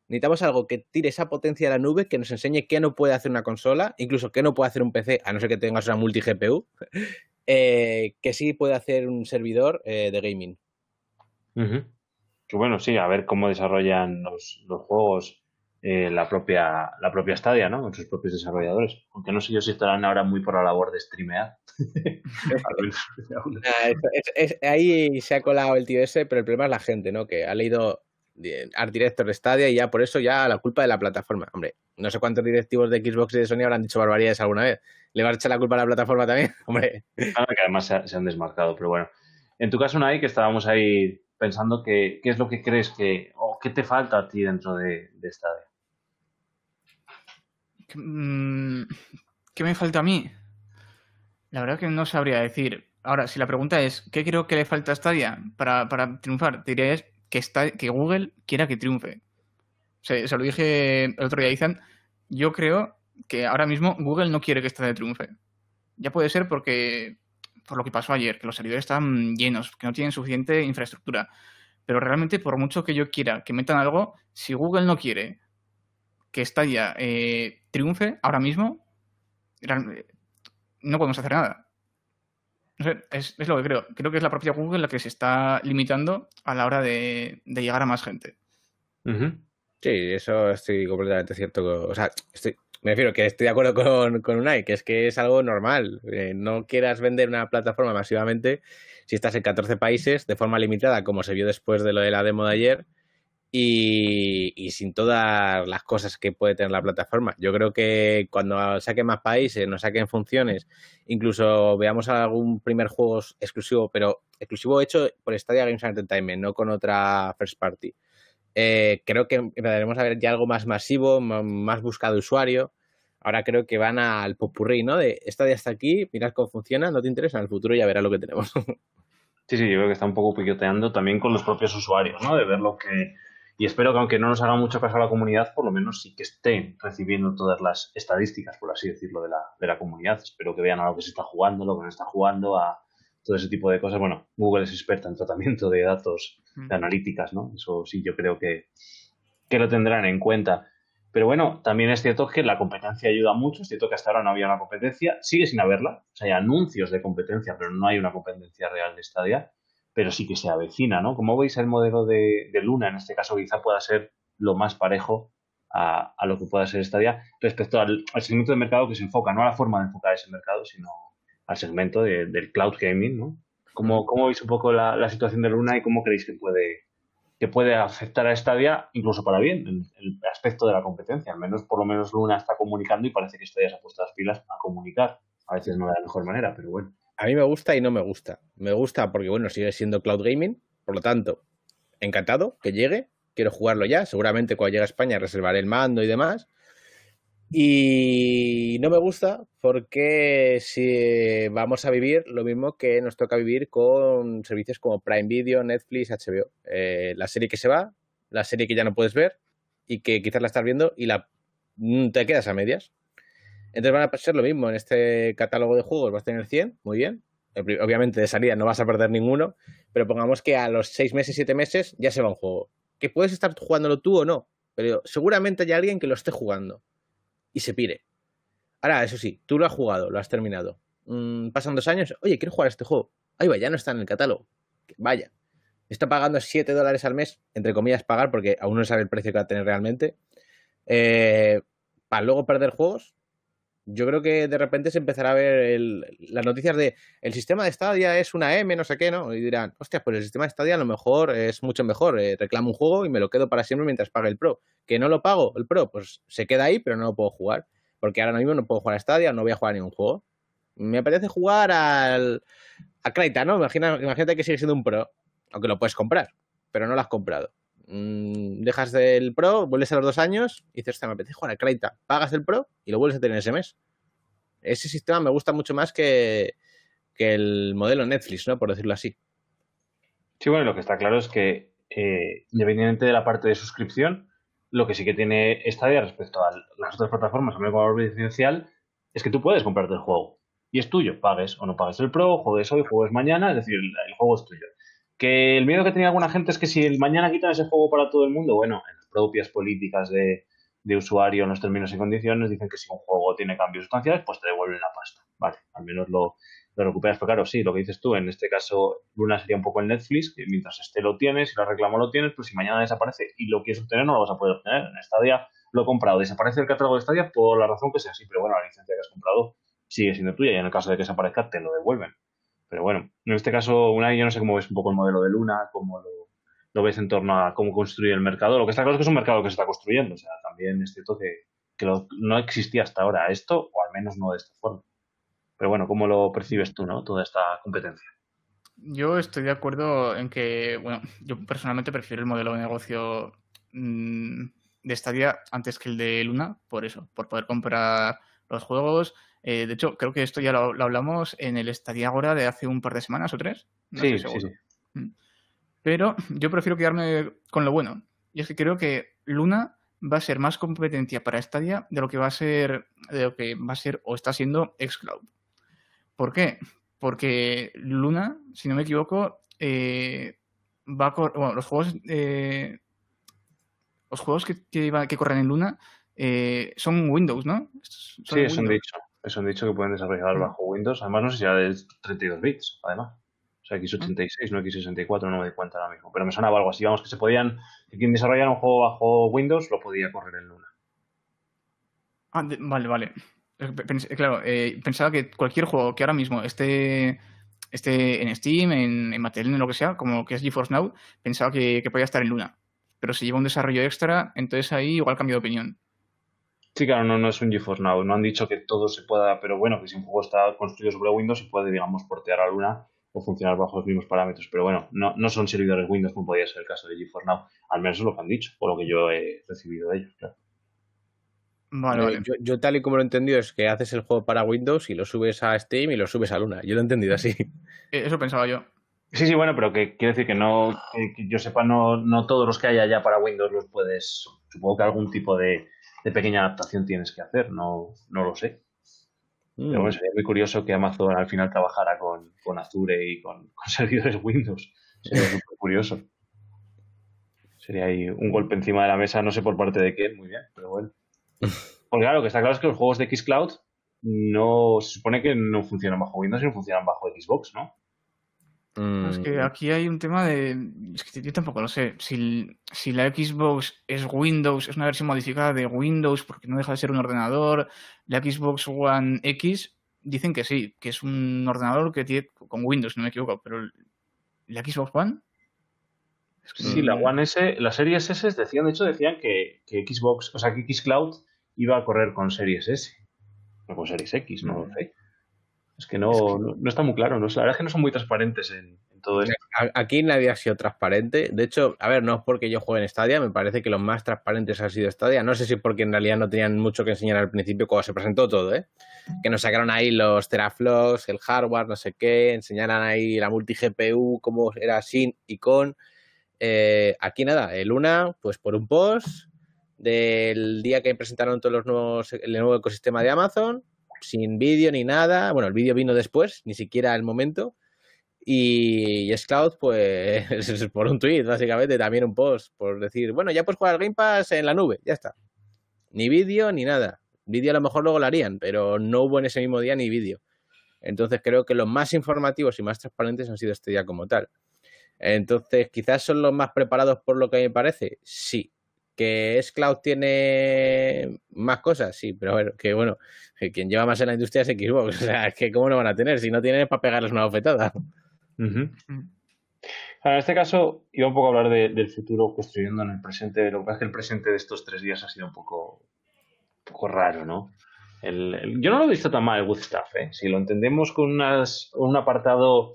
Necesitamos algo que tire esa potencia a la nube, que nos enseñe qué no puede hacer una consola, incluso qué no puede hacer un PC, a no ser que tengas una multi-GPU, eh, que sí puede hacer un servidor eh, de gaming. Que bueno, sí, a ver cómo desarrollan los, los juegos eh, la propia la propia Stadia, ¿no? Con sus propios desarrolladores. Aunque no sé yo si estarán ahora muy por la labor de streamear. Ah, es- es- es- ahí se ha colado el tío ese, pero el problema es la gente, ¿no? Que ha leído de- Art Director de Stadia y ya por eso ya la culpa de la plataforma. Hombre, no sé cuántos directivos de Xbox y de Sony habrán dicho barbaridades alguna vez. ¿Le vas a echar la culpa a la plataforma también? Hombre, Ah, que además se, se han desmarcado, pero bueno. En tu caso, Unai, que estábamos ahí pensando que, qué es lo que crees que, o qué te falta a ti dentro de, de Stadia. Mm, ¿Qué me falta a mí? La verdad que no sabría decir. Ahora, si la pregunta es, ¿qué creo que le falta a Stadia para, para triunfar? Te diría es que, que Google quiera que triunfe. Se, se lo dije el otro día Ethan. Yo creo que ahora mismo Google no quiere que Stadia triunfe. Ya puede ser porque, por lo que pasó ayer, que los servidores están llenos, que no tienen suficiente infraestructura. Pero realmente, por mucho que yo quiera que metan algo, si Google no quiere que Stadia eh, triunfe ahora mismo, no podemos hacer nada. No sé, es, lo que creo. Creo que es la propia Google la que se está limitando a la hora de, llegar a más gente. Ujú. sí, eso estoy completamente cierto. O sea, estoy, me refiero que estoy de acuerdo con, con Unai, que es que es algo normal. Eh, no quieras vender una plataforma masivamente si estás en 14 países de forma limitada, como se vio después de lo de la demo de ayer, y, sin todas las cosas que puede tener la plataforma. Yo creo que cuando saquen más países, nos saquen funciones, incluso veamos algún primer juego exclusivo, pero exclusivo hecho por Stadia Games Entertainment, no con otra first party. Eh, creo que empezaremos a ver ya algo más masivo, más buscado usuario. Ahora creo que van al popurrí, ¿no? De Stadia está aquí, mirad cómo funciona, no te interesa, en el futuro ya verás lo que tenemos. Sí, sí, yo creo que está un poco picoteando también con los propios usuarios, ¿no? De ver lo que... Y espero que aunque no nos haga mucho caso a la comunidad, por lo menos sí que estén recibiendo todas las estadísticas, por así decirlo, de la, de la comunidad. Espero que vean a lo que se está jugando, lo que no está jugando, a todo ese tipo de cosas. Bueno, Google es experta en tratamiento de datos, de analíticas, ¿no? Eso sí, yo creo que, que lo tendrán en cuenta. Pero bueno, también es cierto que la competencia ayuda mucho. Es cierto que hasta ahora no había una competencia. Sigue sin haberla. O sea, hay anuncios de competencia, pero no hay una competencia real de Stadia. Pero sí que se avecina, ¿no? Como veis, el modelo de, de Luna, en este caso, quizá pueda ser lo más parejo a, a lo que pueda ser Stadia respecto al, al segmento de mercado que se enfoca, no a la forma de enfocar ese mercado, sino al segmento de- del cloud gaming, ¿no? ¿Cómo, cómo veis un poco la, la situación de Luna y cómo creéis que puede, que puede afectar a Stadia, incluso para bien, en el aspecto de la competencia. Al menos, por lo menos, Luna está comunicando y parece que Stadia se ha puesto las pilas a comunicar. A veces no de la mejor manera, pero bueno. A mí me gusta y no me gusta. Me gusta porque, bueno, sigue siendo cloud gaming, por lo tanto, encantado que llegue. Quiero jugarlo ya. Seguramente cuando llegue a España reservaré el mando y demás. Y no me gusta porque si vamos a vivir lo mismo que nos toca vivir con servicios como Prime Video, Netflix, HBO. Eh, la serie que se va, la serie que ya no puedes ver y que quizás la estás viendo y la mm, te quedas a medias. Entonces van a ser lo mismo. En este catálogo de juegos vas a tener 100, muy bien. Obviamente de salida no vas a perder ninguno, pero pongamos que a los 6 meses, 7 meses ya se va un juego. Que puedes estar jugándolo tú o no, pero seguramente hay alguien que lo esté jugando y se pire. Ahora, eso sí, tú lo has jugado, lo has terminado. Mm, pasan dos años, oye, quiero jugar este juego. Ahí va, ya no está en el catálogo. vaya, está pagando 7 dólares al mes, entre comillas pagar, porque aún no sabe el precio que va a tener realmente, eh, para luego perder juegos, yo creo que de repente se empezará a ver las noticias de el sistema de Stadia es una M, no sé qué, ¿no? Y dirán, hostia, pues el sistema de Stadia a lo mejor es mucho mejor. Eh, reclamo un juego y me lo quedo para siempre mientras pague el Pro. Que no lo pago, el Pro, pues se queda ahí, pero no lo puedo jugar. Porque ahora mismo no puedo jugar a Stadia, no voy a jugar a ningún juego. Me apetece jugar al, a Kraita, ¿no? Imagina, imagínate que sigue siendo un Pro, aunque lo puedes comprar, pero no lo has comprado. Mm, dejas el Pro, vuelves a los dos años y dices, me apetece jugar a Kraita. Pagas el Pro y lo vuelves a tener ese mes. Ese sistema me gusta mucho más que, el modelo Netflix, ¿no? Por decirlo así. Sí, bueno, lo que está claro es que, eh, independientemente de la parte de suscripción, lo que sí que tiene Stadia respecto a las otras plataformas, a valor residencial, es que tú puedes comprarte el juego. Y es tuyo, pagues o no pagues el Pro, juegues hoy, juegues mañana, es decir, el juego es tuyo. Que el miedo que tenía alguna gente es que si mañana quitan ese juego para todo el mundo, bueno, en las propias políticas de, usuario en los términos y condiciones dicen que si un juego tiene cambios sustanciales, pues te devuelven la pasta. Vale, al menos lo, recuperas. Pero claro, sí, lo que dices tú, en este caso Luna sería un poco el Netflix, que mientras esté lo tienes, y lo reclamo lo tienes, pues si mañana desaparece y lo quieres obtener, no lo vas a poder obtener. En Stadia lo he comprado, desaparece el catálogo de Stadia por la razón que sea así, pero bueno, la licencia que has comprado sigue siendo tuya y en el caso de que desaparezca te lo devuelven. Pero bueno, en este caso, una yo no sé cómo ves un poco el modelo de Luna, cómo lo, ves en torno a cómo construir el mercado. Lo que está claro es que es un mercado que se está construyendo. O sea, también es cierto que, no existía hasta ahora esto, o al menos no de esta forma. Pero bueno, ¿cómo lo percibes tú, no? Toda esta competencia. Yo estoy de acuerdo en que, bueno, yo personalmente prefiero el modelo de negocio mm, de Stadia antes que el de Luna, por eso, por poder comprar los juegos, eh, de hecho, creo que esto ya lo, hablamos en el Stadia Agora de hace un par de semanas o tres. sí, sí, sí. Mm. Pero yo prefiero quedarme con lo bueno. Y es que creo que Luna va a ser más competencia para Stadia de lo que va a ser, de lo que va a ser o está siendo Xcloud. ¿Por qué? Porque Luna, si no me equivoco, eh, va a bueno, los juegos eh, los juegos que, que, corren en Luna son Windows, ¿no? sí, es un dicho. Eso han dicho que pueden desarrollar mm. bajo Windows. Además, no sé si era de 32 bits, además. O sea, x86, no x64, no me doy cuenta ahora mismo. Pero me sonaba algo así. Vamos, que se podían. Que quien desarrollara un juego bajo Windows lo podía correr en Luna. Ah, vale, vale. claro, eh, pensaba que cualquier juego que ahora mismo esté, esté en Steam, en, en en lo que sea, como que es GeForce Now, pensaba que, que podía estar en Luna. Pero si lleva un desarrollo extra, entonces ahí igual cambio de opinión. Sí, claro, no, no es un GeForce Now. No han dicho que todo se pueda, pero bueno, que si un juego está construido sobre Windows, se puede, digamos, portear a Luna o funcionar bajo los mismos parámetros. Pero bueno, no, no son servidores Windows como podría ser el caso de GeForce Now. Al menos es lo que han dicho, o lo que yo he recibido de ellos, claro. Vale, Yo, tal y como lo he entendido es que haces el juego para Windows y lo subes a Steam y lo subes a Luna. Yo lo he entendido así. Eh, eso pensaba yo. Sí, sí, bueno, pero que quiere decir que no, que yo sepa, no, no todos los que haya ya para Windows los puedes, supongo que algún tipo de, de pequeña adaptación tienes que hacer, no, no lo sé. Pero bueno, mm. sería muy curioso que Amazon al final trabajara con, Azure y con, servidores Windows. Sería muy curioso. Sería ahí un golpe encima de la mesa, no sé por parte de quién, muy bien, pero bueno. Porque claro, lo que está claro es que los juegos de Xcloud no se supone que no funcionan bajo Windows, sino funcionan bajo Xbox, ¿no? Es que mm. aquí hay un tema de. Es que yo tampoco lo sé. Si, si, la Xbox es Windows, es una versión modificada de Windows porque no deja de ser un ordenador. La Xbox One X dicen que sí, que es un ordenador que tiene con Windows, no me equivoco. Pero la Xbox One. sí, la One S, las series S decían, de hecho, decían que, que Xbox, o sea, que Xcloud iba a correr con series S. No con series X, no lo mm. sé. Es que no, no, está muy claro. ¿no? La verdad es que no son muy transparentes en, todo esto. Aquí nadie ha sido transparente. De hecho, a ver, no es porque yo juegue en Stadia, me parece que los más transparentes han sido Stadia. No sé si porque en realidad no tenían mucho que enseñar al principio cuando se presentó todo, ¿eh? Que nos sacaron ahí los teraflops, el hardware, no sé qué, enseñaran ahí la multi-GPU, cómo era sin y con. Eh, aquí nada, el Luna, pues por un post del día que presentaron todos los nuevos, el nuevo ecosistema de Amazon, sin vídeo ni nada. Bueno, el vídeo vino después, ni siquiera el momento. Y Cloud pues por un tweet, básicamente, también un post, por decir, bueno, ya puedes jugar Game Pass en la nube, ya está. Ni vídeo ni nada. Vídeo a lo mejor luego lo harían, pero no hubo en ese mismo día ni vídeo. Entonces creo que los más informativos y más transparentes han sido este día como tal. Entonces, quizás son los más preparados por lo que me parece. Sí. ¿Que Cloud tiene más cosas? Sí, pero bueno, que bueno, quien lleva más en la industria es Xbox. O sea, es que ¿cómo no van a tener? Si no tienen es para pegarles una bofetada. en este caso, iba un poco a hablar del futuro construyendo en el presente. Lo que pasa es que el presente de estos tres días ha sido un poco, poco raro, ¿no? yo no lo he visto tan mal el Good Stuff, ¿eh? Si lo entendemos con unas, un apartado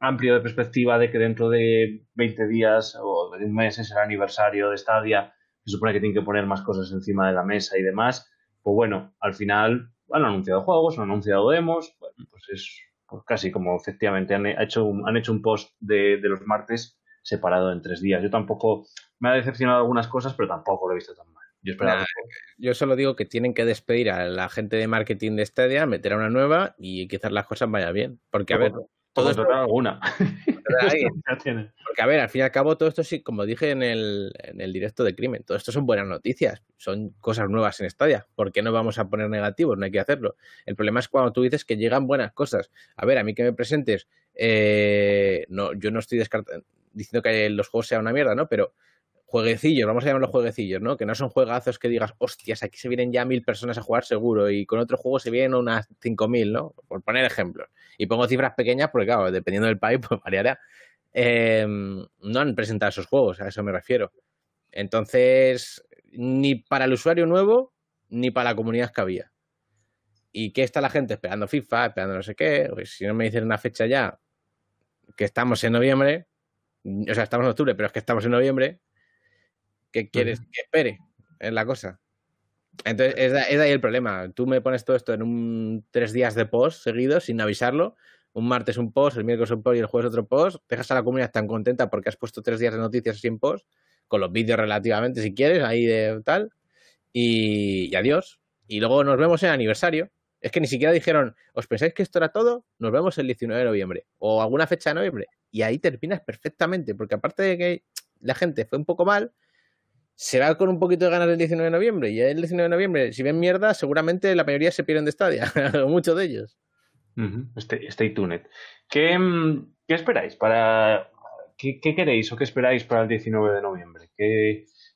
amplio de perspectiva de que dentro de 20 días o de un mes es el aniversario de Stadia, se supone que tienen que poner más cosas encima de la mesa y demás, pues bueno, al final han anunciado juegos, han anunciado demos, bueno, pues es pues casi como efectivamente han hecho un, han hecho un post de, de, los martes separado en tres días. Yo tampoco me ha decepcionado algunas cosas, pero tampoco lo he visto tan mal. Yo, yo solo digo que tienen que despedir a la gente de marketing de Stadia, meter a una nueva y quizás las cosas vayan bien. Porque, a ver, todo esto, alguna. Porque, a ver, al fin y al cabo, todo esto sí, como dije en el, en el directo de Crimen, todo esto son buenas noticias, son cosas nuevas en Stadia. ¿Por qué no vamos a poner negativos? No hay que hacerlo. El problema es cuando tú dices que llegan buenas cosas. A ver, a mí que me presentes, eh, no, yo no estoy descartando, diciendo que los juegos sean una mierda, ¿no? Pero jueguecillos, vamos a llamarlos jueguecillos, ¿no? Que no son juegazos que digas, hostias, aquí se vienen ya mil personas a jugar seguro y con otro juego se vienen unas cinco mil, ¿no? Por poner ejemplos. Y pongo cifras pequeñas porque, claro, dependiendo del país, pues variará. Eh, no han presentado esos juegos, a eso me refiero. Entonces, ni para el usuario nuevo, ni para la comunidad que había. ¿Y qué está la gente esperando FIFA, esperando no sé qué? Pues si no me dicen una fecha ya, que estamos en noviembre, o sea, estamos en octubre, pero es que estamos en noviembre, ¿Qué quieres que espere? Es la cosa. Entonces, es, de, ahí el problema. Tú me pones todo esto en un tres días de post seguidos sin avisarlo. Un martes un post, el miércoles un post y el jueves otro post. Dejas a la comunidad tan contenta porque has puesto tres días de noticias sin post, con los vídeos relativamente, si quieres, ahí de tal. Y, y adiós. Y luego nos vemos en aniversario. Es que ni siquiera dijeron, ¿os pensáis que esto era todo? Nos vemos el 19 de noviembre. O alguna fecha de noviembre. Y ahí terminas perfectamente. Porque aparte de que la gente fue un poco mal, se va con un poquito de ganas el 19 de noviembre. Y el 19 de noviembre, si ven mierda, seguramente la mayoría se pierden de Stadia, muchos de ellos. stay, stay, tuned. ¿Qué, mm, ¿Qué, esperáis para... ¿Qué, queréis o qué esperáis para el 19 de noviembre?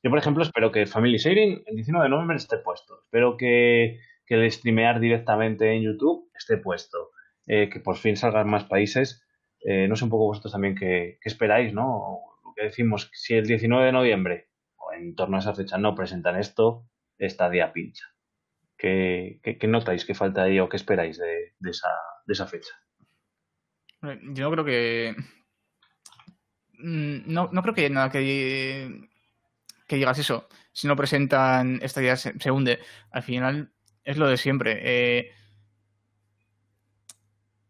Yo, por ejemplo, espero que Family Sharing el 19 de noviembre esté puesto. Espero que, que el streamear directamente en YouTube esté puesto. Eh, que por fin salgan más países. Eh, no sé un poco vosotros también qué, qué esperáis, ¿no? Lo que decimos, si el 19 de noviembre en torno a esa fecha no presentan esto, esta día pincha. ¿Qué, notáis que falta ahí o qué esperáis de, esa, fecha? Yo creo que. Mm, no, creo que haya nada que, que digas eso. Si no presentan esta día se, hunde. Al final es lo de siempre. Eh,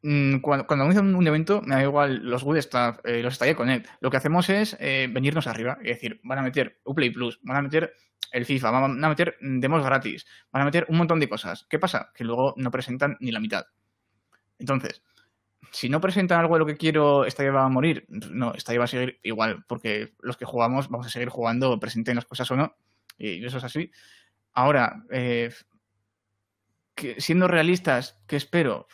Mm, cuando, cuando anuncian un evento, me da igual los Good Stuff, eh, los Stadia Connect. Lo que hacemos es eh, venirnos arriba. Es decir, van a meter Uplay Plus, van a meter el FIFA, van a meter demos gratis, van a meter un montón de cosas. ¿Qué pasa? Que luego no presentan ni la mitad. Entonces, si no presentan algo de lo que quiero, Stadia va a morir. No, Stadia va a seguir igual, porque los que jugamos vamos a seguir jugando, presenten las cosas o no. Y eso es así. Ahora, eh, siendo realistas, ¿qué espero?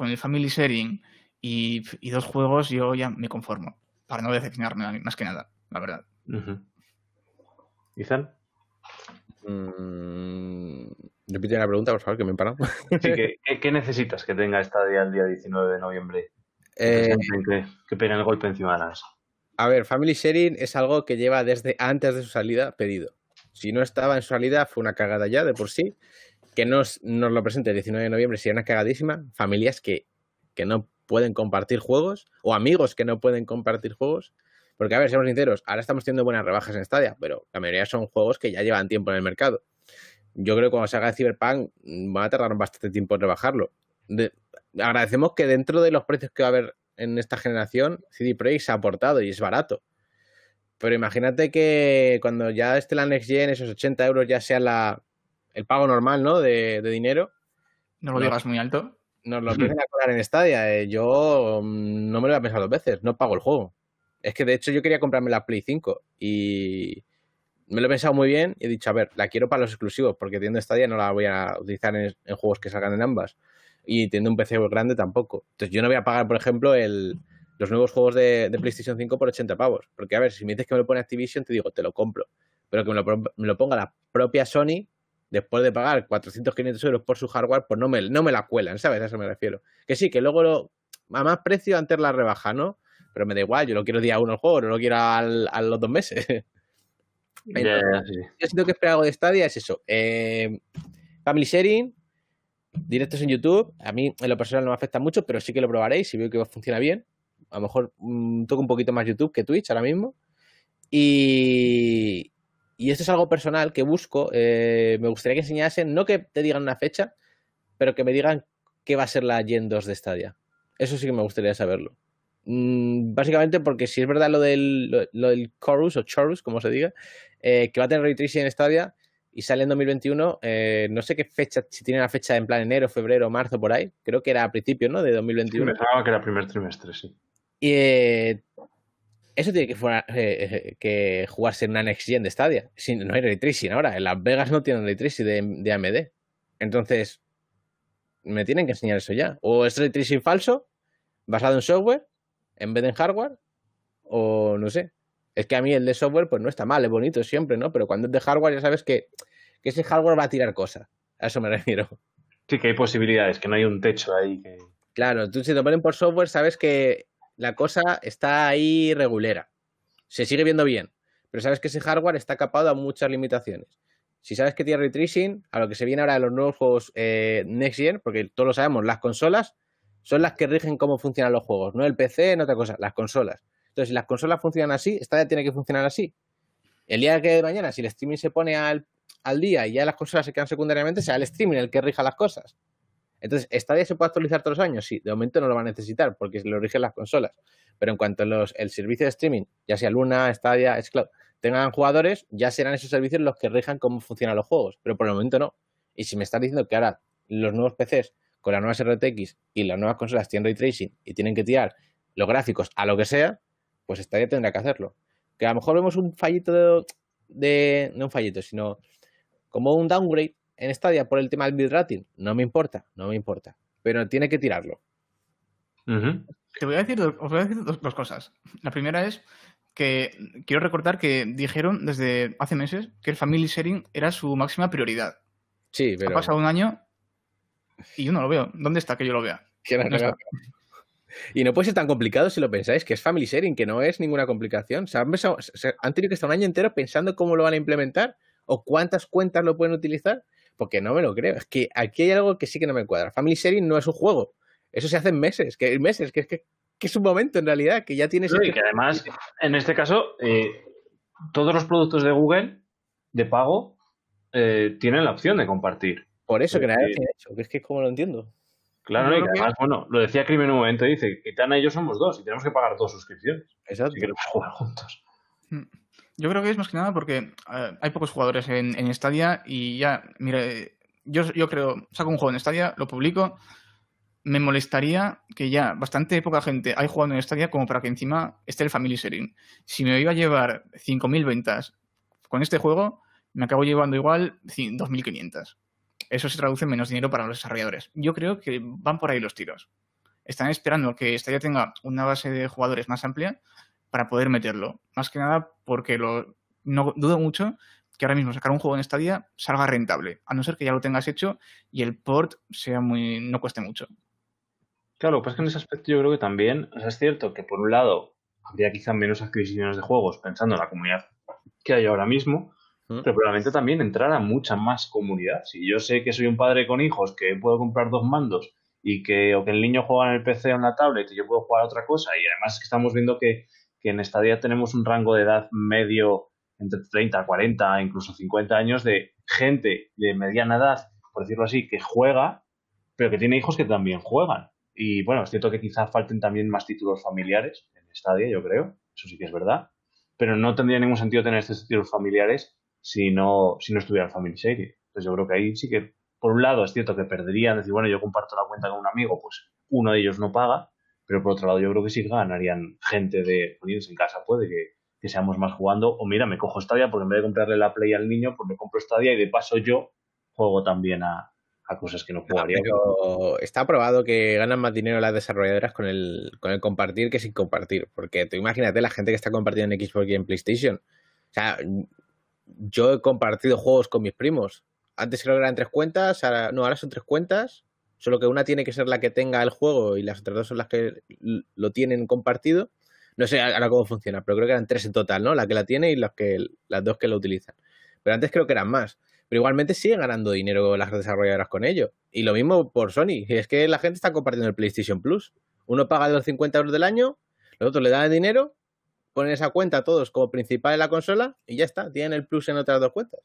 Con el Family Sharing y, dos juegos, yo ya me conformo. Para no decepcionarme más que nada, la verdad. ¿Izan? Mm, repite la pregunta, por favor, que me he parado. ¿qué, necesitas que tenga esta día el día 19 de noviembre? Eh, que, que peguen el golpe encima de la mesa. A ver, Family Sharing es algo que lleva desde antes de su salida pedido. Si no estaba en su salida, fue una cagada ya de por sí que nos, nos lo presente el 19 de noviembre sería una cagadísima. Familias que, que no pueden compartir juegos o amigos que no pueden compartir juegos. Porque, a ver, seamos sinceros, ahora estamos teniendo buenas rebajas en Stadia, pero la mayoría son juegos que ya llevan tiempo en el mercado. Yo creo que cuando se haga Cyberpunk mm, van a tardar bastante tiempo en rebajarlo. agradecemos que dentro de los precios que va a haber en esta generación, CD Projekt se ha aportado y es barato. Pero imagínate que cuando ya esté la Next Gen, esos 80 euros ya sea la, el pago normal, ¿no? De, dinero. No lo digas muy alto. Nos lo empiezan a cobrar en Stadia. Eh. Yo mm, no me lo voy a pensar dos veces, no pago el juego. Es que de hecho yo quería comprarme la Play 5 y me lo he pensado muy bien y he dicho, a ver, la quiero para los exclusivos porque teniendo Stadia no la voy a utilizar en, juegos que salgan en ambas. Y teniendo un PC grande tampoco. Entonces yo no voy a pagar, por ejemplo, el, los nuevos juegos de, PlayStation 5 por 80 pavos. Porque, a ver, si me dices que me lo pone Activision, te digo, te lo compro. Pero que me lo, me lo ponga la propia Sony, después de pagar 400, 500 euros por su hardware, pues no me, no me la cuelan, ¿sabes? A eso me refiero. Que sí, que luego lo, a más precio antes la rebaja, ¿no? Pero me da igual, yo lo quiero día uno el juego, no lo quiero al, a los dos meses. Yo siento que esperar algo de Stadia es eso. Eh, family sharing, directos en YouTube. A mí en lo personal no me afecta mucho, pero sí que lo probaréis si veo que funciona bien. A lo mejor mm, toco un poquito más YouTube que Twitch ahora mismo. Y, y esto es algo personal que busco. Eh, me gustaría que enseñasen, no que te digan una fecha, pero que me digan qué va a ser la Gen 2 de Stadia. Eso sí que me gustaría saberlo. Mm, básicamente porque si es verdad lo del, lo, del Chorus o Chorus, como se diga, eh, que va a tener Ray Tracing en Stadia y sale en 2021, eh, no sé qué fecha, si tiene la fecha en plan enero, febrero, marzo, por ahí. Creo que era a principios, ¿no? De 2021. me pensaba que era primer trimestre, sí. Y eso tiene que, que, jugarse en una Next Gen de Stadia. no hay Ray Tracing ahora. En Las Vegas no tienen Ray Tracing de, de AMD. Entonces, me tienen que enseñar eso ya. O es Ray Tracing falso, basado en software, en vez de en hardware, o no sé. Es que a mí el de software, pues no está mal, es bonito siempre, ¿no? Pero cuando es de hardware, ya sabes que, que ese hardware va a tirar cosas. A eso me refiero. Sí, que hay posibilidades, que no hay un techo ahí. Que... Claro, tú si te ponen por software, sabes que la cosa está ahí regulera. Se sigue viendo bien, pero sabes que ese hardware está capado a muchas limitaciones. Si sabes que tiene ray tracing, a lo que se viene ahora de los nuevos juegos eh, Next Gen, porque todos lo sabemos, las consolas son las que rigen cómo funcionan los juegos, no el PC, no otra cosa, las consolas. Entonces, si las consolas funcionan así, esta ya tiene que funcionar así. El día que de mañana, si el streaming se pone al, al día y ya las consolas se quedan secundariamente, será el streaming el que rija las cosas. Entonces, ¿Stadia se puede actualizar todos los años? Sí, de momento no lo va a necesitar porque lo rigen las consolas. Pero en cuanto los, el servicio de streaming, ya sea Luna, Stadia, Xcloud, tengan jugadores, ya serán esos servicios los que rijan cómo funcionan los juegos. Pero por el momento no. Y si me estás diciendo que ahora los nuevos PCs con las nuevas RTX y las nuevas consolas tienen ray tracing y tienen que tirar los gráficos a lo que sea, pues Stadia tendrá que hacerlo. Que a lo mejor vemos un fallito de, de no un fallito, sino como un downgrade en Stadia por el tema del bitrating, no me importa, no me importa. Pero tiene que tirarlo. Te voy a decir, os voy a decir dos, cosas. La primera es que quiero recordar que dijeron desde hace meses que el family sharing era su máxima prioridad. Sí, pero... Ha pasado un año y yo no lo veo. ¿Dónde está que yo lo vea? y no puede ser tan complicado si lo pensáis, que es family sharing, que no es ninguna complicación. han, han tenido que estar un año entero pensando cómo lo van a implementar o cuántas cuentas lo pueden utilizar porque no me lo creo. Es que aquí hay algo que sí que no me cuadra. Family Sharing no es un juego. Eso se hace en meses, que meses, que es que, es un momento en realidad, que ya tienes... y que además, en este caso, eh, todos los productos de Google de pago eh, tienen la opción de compartir. Por eso que nadie tiene hecho, que es que como lo entiendo. Claro, y además, bueno, lo decía Crimen en un momento, dice que Tana y yo somos dos y tenemos que pagar dos suscripciones. Exacto. Si queremos jugar juntos. Yo creo que es más que nada porque hay pocos jugadores en, en Stadia y ya, mire, yo, creo, saco un juego en Stadia, lo publico, me molestaría que ya bastante poca gente hay jugado en Stadia como para que encima esté el Family Sharing. Si me iba a llevar 5.000 ventas con este juego, me acabo llevando igual 2.500. Eso se traduce en menos dinero para los desarrolladores. Yo creo que van por ahí los tiros. Están esperando que Stadia tenga una base de jugadores más amplia para poder meterlo. Más que nada porque lo, no dudo mucho que ahora mismo sacar un juego en Stadia salga rentable, a no ser que ya lo tengas hecho y el port sea muy no cueste mucho. Claro, pues que en ese aspecto yo creo que también es cierto que por un lado habría quizá menos adquisiciones de juegos pensando en la comunidad que hay ahora mismo, pero probablemente también entrara mucha más comunidad. Si yo sé que soy un padre con hijos que puedo comprar dos mandos y que o que el niño juega en el PC o en la tablet y yo puedo jugar a otra cosa y además que estamos viendo que que en Stadia tenemos un rango de edad medio entre 30, 40, incluso 50 años de gente de mediana edad, por decirlo así, que juega, pero que tiene hijos que también juegan. Y bueno, es cierto que quizá falten también más títulos familiares en Stadia, yo creo, eso sí que es verdad, pero no tendría ningún sentido tener estos títulos familiares si no, si no estuviera el Family Share. Entonces yo creo que ahí sí que, por un lado, es cierto que perderían, decir, bueno, yo comparto la cuenta con un amigo, pues uno de ellos no paga, pero por otro lado, yo creo que sí ganarían gente de poniéndose en casa, puede que, seamos más jugando. O mira, me cojo Stadia porque en vez de comprarle la Play al niño, pues me compro Stadia y de paso yo juego también a, a cosas que no Ah, jugaría. pero está probado que ganan más dinero las desarrolladoras con el, con el compartir que sin compartir. Porque tú imagínate la gente que está compartiendo en Xbox y en PlayStation. O sea, yo he compartido juegos con mis primos. Antes creo que eran tres cuentas, ahora, no, ahora son tres cuentas. Solo que una tiene que ser la que tenga el juego y las otras dos son las que lo tienen compartido. No sé ahora cómo funciona, pero creo que eran tres en total, ¿no? La que la tiene y las, que, las dos que lo utilizan. Pero antes creo que eran más. Pero igualmente siguen ganando dinero las desarrolladoras con ello. Y lo mismo por Sony. Es que la gente está compartiendo el PlayStation Plus. Uno paga los 50 euros del año, los otros le dan el dinero, ponen esa cuenta todos como principal en la consola y ya está. Tienen el Plus en otras dos cuentas.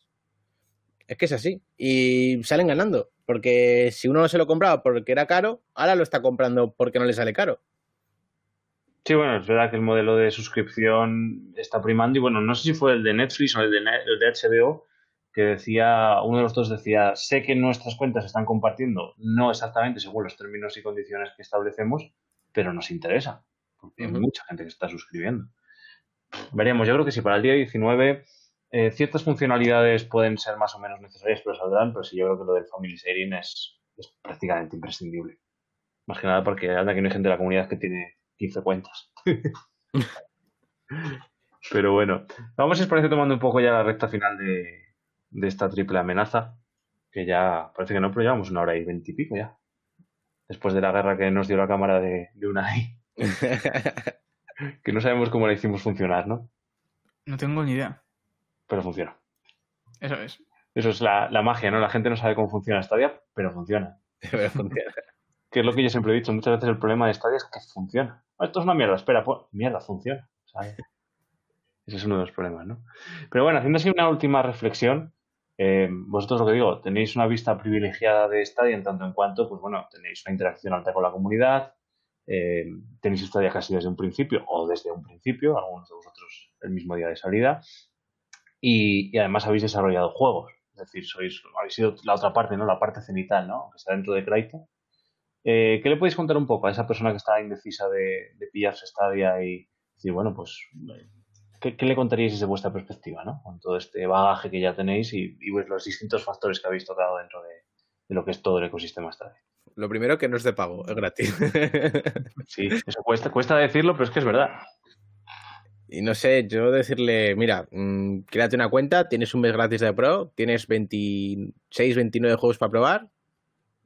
Es que es así. Y salen ganando. Porque si uno no se lo compraba porque era caro, ahora lo está comprando porque no le sale caro. Sí, bueno, es verdad que el modelo de suscripción está primando y bueno, no sé si fue el de Netflix o el de, el de HBO, que decía, uno de los dos decía, sé que nuestras cuentas se están compartiendo, no exactamente según los términos y condiciones que establecemos, pero nos interesa, porque hay mucha gente que está suscribiendo. Veremos, yo creo que si para el día 19 eh, ciertas funcionalidades pueden ser más o menos necesarias, pero saldrán, pero sí, yo creo que lo del Family Sharing es, es prácticamente imprescindible. Más que nada porque anda que no hay gente de la comunidad que tiene 15 cuentas. Pero bueno, vamos, si os parece, tomando un poco ya la recta final de, de esta triple amenaza, que ya parece que no, pero llevamos una hora y veintipico ya. Después de la guerra que nos dio la cámara de, de Unai, que no sabemos cómo la hicimos funcionar, ¿no? No tengo ni idea. Pero funciona. Eso es. Eso es la, la magia, ¿no? La gente no sabe cómo funciona Stadia, pero funciona. Pero funciona. Que es lo que yo siempre he dicho, muchas veces el problema de Stadia es que funciona. Esto es una mierda, espera, pues, mierda, funciona. ¿sabes? Ese es uno de los problemas, ¿no? Pero bueno, haciendo así una última reflexión, eh, vosotros lo que digo, tenéis una vista privilegiada de Stadia en tanto en cuanto, pues bueno, tenéis una interacción alta con la comunidad, eh, tenéis Stadia casi desde un principio o desde un principio, algunos de vosotros el mismo día de salida, y, y además habéis desarrollado juegos, es decir, sois, habéis sido la otra parte, ¿no? La parte cenital, ¿no? Que está dentro de Crytek. Eh, ¿Qué le podéis contar un poco a esa persona que está indecisa de, de pillarse Stadia y decir, bueno, pues, ¿qué, qué le contaríais desde vuestra perspectiva, ¿no? Con todo este bagaje que ya tenéis y, y pues, los distintos factores que habéis tocado dentro de, de lo que es todo el ecosistema Stadia. Lo primero que no es de pago, es gratis. Sí, eso cuesta, cuesta decirlo, pero es que es verdad. Y no sé, yo decirle, mira, mm, créate una cuenta, tienes un mes gratis de pro, tienes 26, 29 juegos para probar,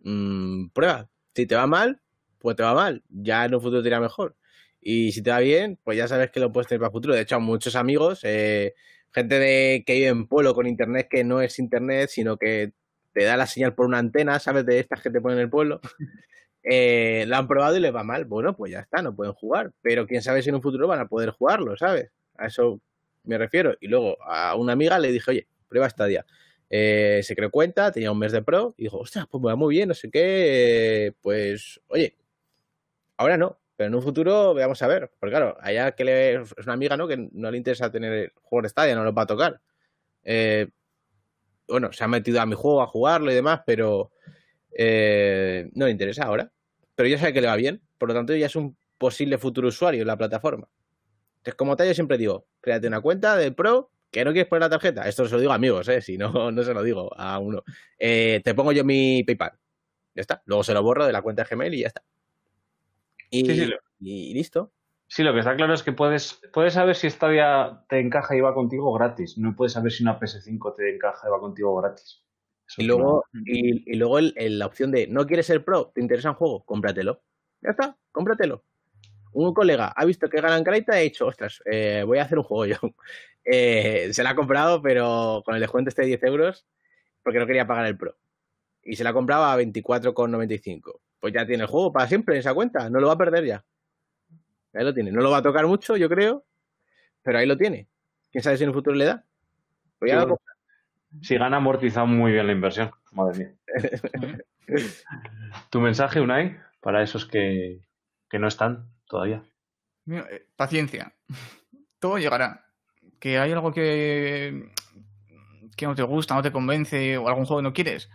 mm, prueba. Si te va mal, pues te va mal, ya en un futuro te irá mejor. Y si te va bien, pues ya sabes que lo puedes tener para el futuro. De hecho, a muchos amigos, eh, gente de que vive en pueblo con internet que no es internet, sino que te da la señal por una antena, ¿sabes? De estas que te ponen en el pueblo. Eh, lo han probado y les va mal. Bueno, pues ya está, no pueden jugar. Pero quién sabe si en un futuro van a poder jugarlo, ¿sabes? A eso me refiero. Y luego a una amiga le dije, oye, prueba Stadia. Eh, se creó cuenta, tenía un mes de pro y dijo, ostras, pues me va muy bien, no sé qué. pues, oye, ahora no, pero en un futuro veamos a ver. Porque claro, allá que le, es una amiga, ¿no? Que no le interesa tener juegos de Stadia, no los va a tocar. Eh, bueno, se ha metido a mi juego a jugarlo y demás, pero eh, no le interesa ahora. Pero ya sabe que le va bien, por lo tanto ya es un posible futuro usuario en la plataforma. Entonces, como tal, yo siempre digo, créate una cuenta del Pro, que no quieres poner la tarjeta. Esto se lo digo a amigos, ¿eh? Si no, no se lo digo a uno. Eh, te pongo yo mi PayPal. Ya está. Luego se lo borro de la cuenta de Gmail y ya está. Y, Sí, sí, lo- y listo. Sí, lo que está claro es que puedes, puedes saber si Stadia te encaja y va contigo gratis. No puedes saber si una PS5 te encaja y va contigo gratis. Eso Y no- luego, y, y luego el- el- la opción de no quieres ser pro, te interesa un juego, cómpratelo. Ya está, cómpratelo. Un colega ha visto que ganan Craita y ha dicho, ostras, eh, voy a hacer un juego yo. Eh, se la ha comprado, pero con el descuento este de 10 euros, porque no quería pagar el pro. Y se la compraba a 24,95. Pues ya tiene el juego para siempre en esa cuenta, no lo va a perder ya. Ahí lo tiene. No lo va a tocar mucho, yo creo, pero ahí lo tiene. ¿Quién sabe si en el futuro le da? Pues ya Sí, lo. Si gana, amortizado muy bien la inversión. Madre mía. ¿Tu mensaje, Unai, para esos que, que no están todavía? Mira, eh, Paciencia. Todo llegará. Que hay algo que, que no te gusta, no te convence o algún juego que no quieres.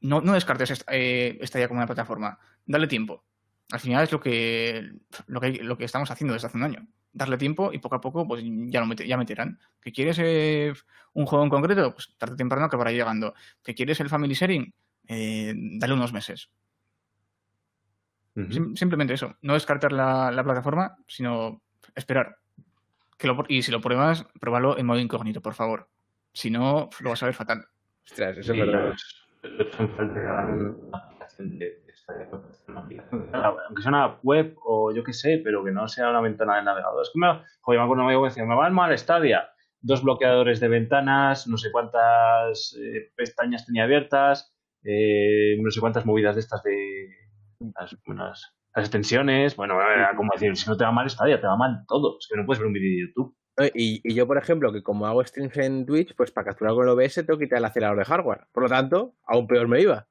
No, no descartes esta, eh, esta ya como una plataforma. Dale tiempo. Al final es lo que, lo que, lo que estamos haciendo desde hace un año. Darle tiempo y poco a poco pues ya, lo mete- ya meterán. ¿Que quieres eh, un juego en concreto? Pues tarde o temprano acabará llegando. ¿Que quieres el family sharing? eh, dale unos meses. simplemente eso. No descartar la, plataforma, sino esperar. Que lo, y si lo pruebas, pruébalo en modo incógnito, por favor. Si no, lo vas a ver fatal. Ostras, eso es verdad. Aunque sea una web o yo qué sé, pero que no sea una ventana de navegador. Es que me, joder, me acuerdo me decía, me va mal Stadia. Dos bloqueadores de ventanas, no sé cuántas eh, pestañas tenía abiertas, eh, no sé cuántas movidas de estas de las, extensiones. Bueno, como decir, si no te va mal Stadia, te va mal todo. Es que no puedes ver un vídeo de YouTube. Y, y, yo, por ejemplo, que como hago streams en Twitch, pues para capturar con el OBS tengo que quitar el acelerador de hardware. Por lo tanto, aún peor me iba.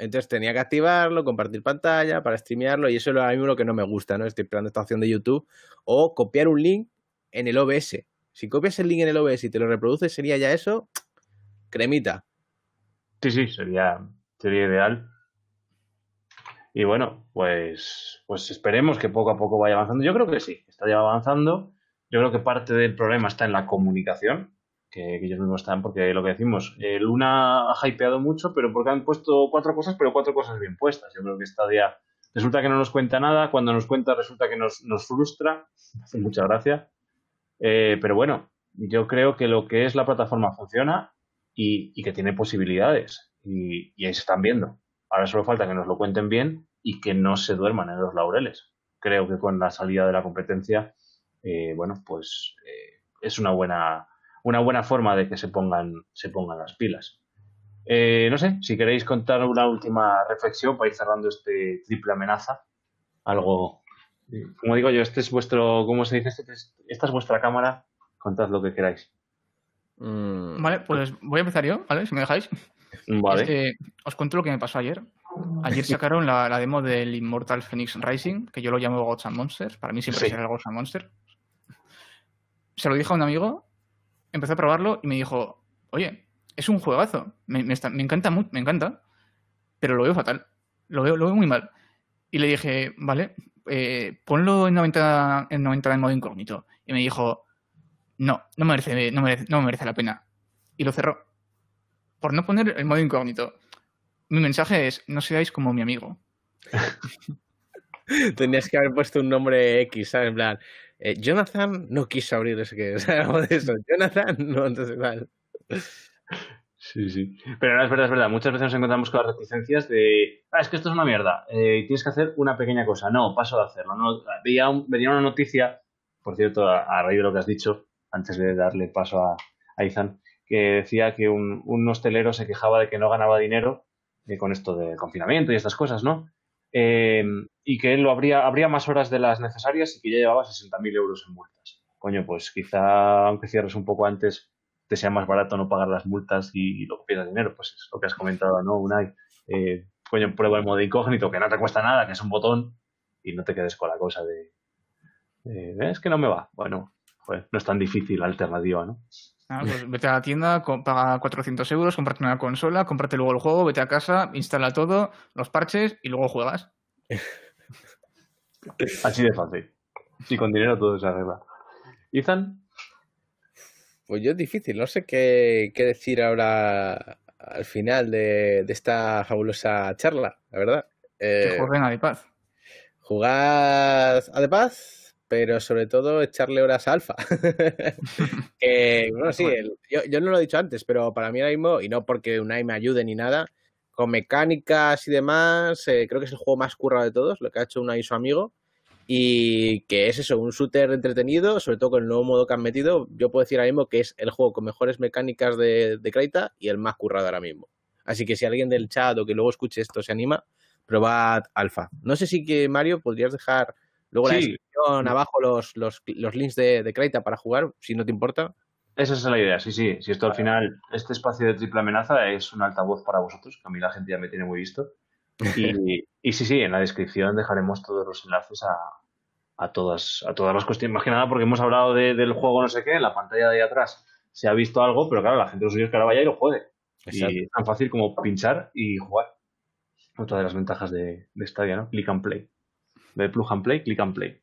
Entonces tenía que activarlo, compartir pantalla para streamearlo y eso es a mí lo que no me gusta, ¿no? Estoy esperando esta opción de YouTube. O copiar un link en el OBS. Si copias el link en el OBS y te lo reproduces, sería ya eso, cremita. Sí, sí, sería, sería ideal. Y bueno, pues, pues esperemos que poco a poco vaya avanzando. Yo creo que sí, está ya avanzando. Yo creo que parte del problema está en la comunicación que, ellos mismos están, porque lo que decimos, eh, Luna ha hypeado mucho, pero porque han puesto cuatro cosas, pero cuatro cosas bien puestas. Yo creo que esta día resulta que no nos cuenta nada, cuando nos cuenta resulta que nos, nos frustra, hace mucha gracia. Eh, pero bueno, yo creo que lo que es la plataforma funciona y, y que tiene posibilidades y, y, ahí se están viendo. Ahora solo falta que nos lo cuenten bien y que no se duerman en los laureles. Creo que con la salida de la competencia, eh, bueno, pues es una buena una buena forma de que se pongan, se pongan las pilas. Eh, no sé, si queréis contar una última reflexión para ir cerrando este triple amenaza, algo, como digo yo, este es vuestro, ¿cómo se dice? Este esta es vuestra cámara, contad lo que queráis. Mm. Vale, pues voy a empezar yo, ¿vale? Si me dejáis. Vale. os cuento lo que me pasó ayer. Ayer sacaron la, demo del Immortal Phoenix Rising, que yo lo llamo Gods and Monsters. Para mí siempre será Gods and Monsters. Se lo dije a un amigo empecé a probarlo y me dijo, oye, es un juegazo, me, me, me encanta, me encanta, pero lo veo fatal, lo veo, lo veo muy mal. Y le dije, vale, eh, ponlo en 90, en 90 en modo incógnito. Y me dijo, no, no merece, no merece, no merece la pena. Y lo cerró. Por no poner el modo incógnito. Mi mensaje es, no seáis como mi amigo. Tenías que haber puesto un nombre X, ¿sabes? Eh, Jonathan no quiso abrir ese que algo de eso. Jonathan no, entonces igual. Sí, sí. Pero no, es verdad, es verdad. Muchas veces nos encontramos con las reticencias de, ah, es que esto es una mierda, eh, tienes que hacer una pequeña cosa. No, paso de hacerlo. No, veía venía una noticia, por cierto, a, raíz de lo que has dicho, antes de darle paso a, a Izan, que decía que un, un, hostelero se quejaba de que no ganaba dinero eh, con esto del confinamiento y estas cosas, ¿no? Eh, y que él lo habría, habría más horas de las necesarias y que ya llevaba 60.000 euros en multas. Coño, pues quizá aunque cierres un poco antes, te sea más barato no pagar las multas y, lo que pierdas dinero. Pues es lo que has comentado, ¿no? Unai, eh, coño, prueba el modo incógnito, que no te cuesta nada, que es un botón, y no te quedes con la cosa de, es que no me va. Bueno, no es tan difícil la alternativa, ¿no? Ah, pues vete a la tienda, paga 400 euros, cómprate una consola, cómprate luego el juego, vete a casa, instala todo, los parches y luego juegas. Así de fácil. Sí, con dinero todo se arregla. ¿Ethan? Pues yo es difícil, no sé qué, decir ahora al final de, esta fabulosa charla, la verdad. Eh, que jueguen a de paz. Jugad a de paz, pero sobre todo echarle horas a alfa. bueno, sí, yo, no lo he dicho antes, pero para mí ahora mismo, y no porque Unai me ayude ni nada, con mecánicas y demás, eh, creo que es el juego más currado de todos, lo que ha hecho Unai y su amigo. Y que es eso, un shooter entretenido, sobre todo con el nuevo modo que han metido. Yo puedo decir ahora mismo que es el juego con mejores mecánicas de, de y el más currado ahora mismo. Así que si alguien del chat o que luego escuche esto se anima, probad alfa. No sé si que Mario podrías dejar Luego la descripción, abajo los, los, los links de, de para jugar, si no te importa. Esa es la idea, sí, sí. Si esto al final, este espacio de triple amenaza es un altavoz para vosotros, que a mí la gente ya me tiene muy visto. Y, y sí, sí, en la descripción dejaremos todos los enlaces a, a, todas, a todas las cuestiones. Más que nada porque hemos hablado del juego no sé qué, en la pantalla de ahí atrás se ha visto algo, pero claro, la gente lo suyo es que ahora vaya y lo juegue. Y es tan fácil como pinchar y jugar. Otra de las ventajas de, de Stadia, ¿no? Click and play de plug and play, click and play.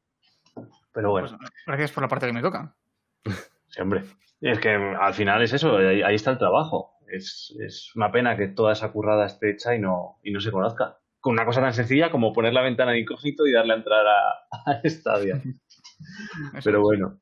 Pero bueno. Pues, gracias por la parte que me toca. Sí, hombre. Es que al final es eso, ahí, está el trabajo. es, es, una pena que toda esa currada esté hecha y no, y no se conozca. Con una cosa tan sencilla como poner la ventana de incógnito y darle a entrar a, a Stadia. Pero bueno.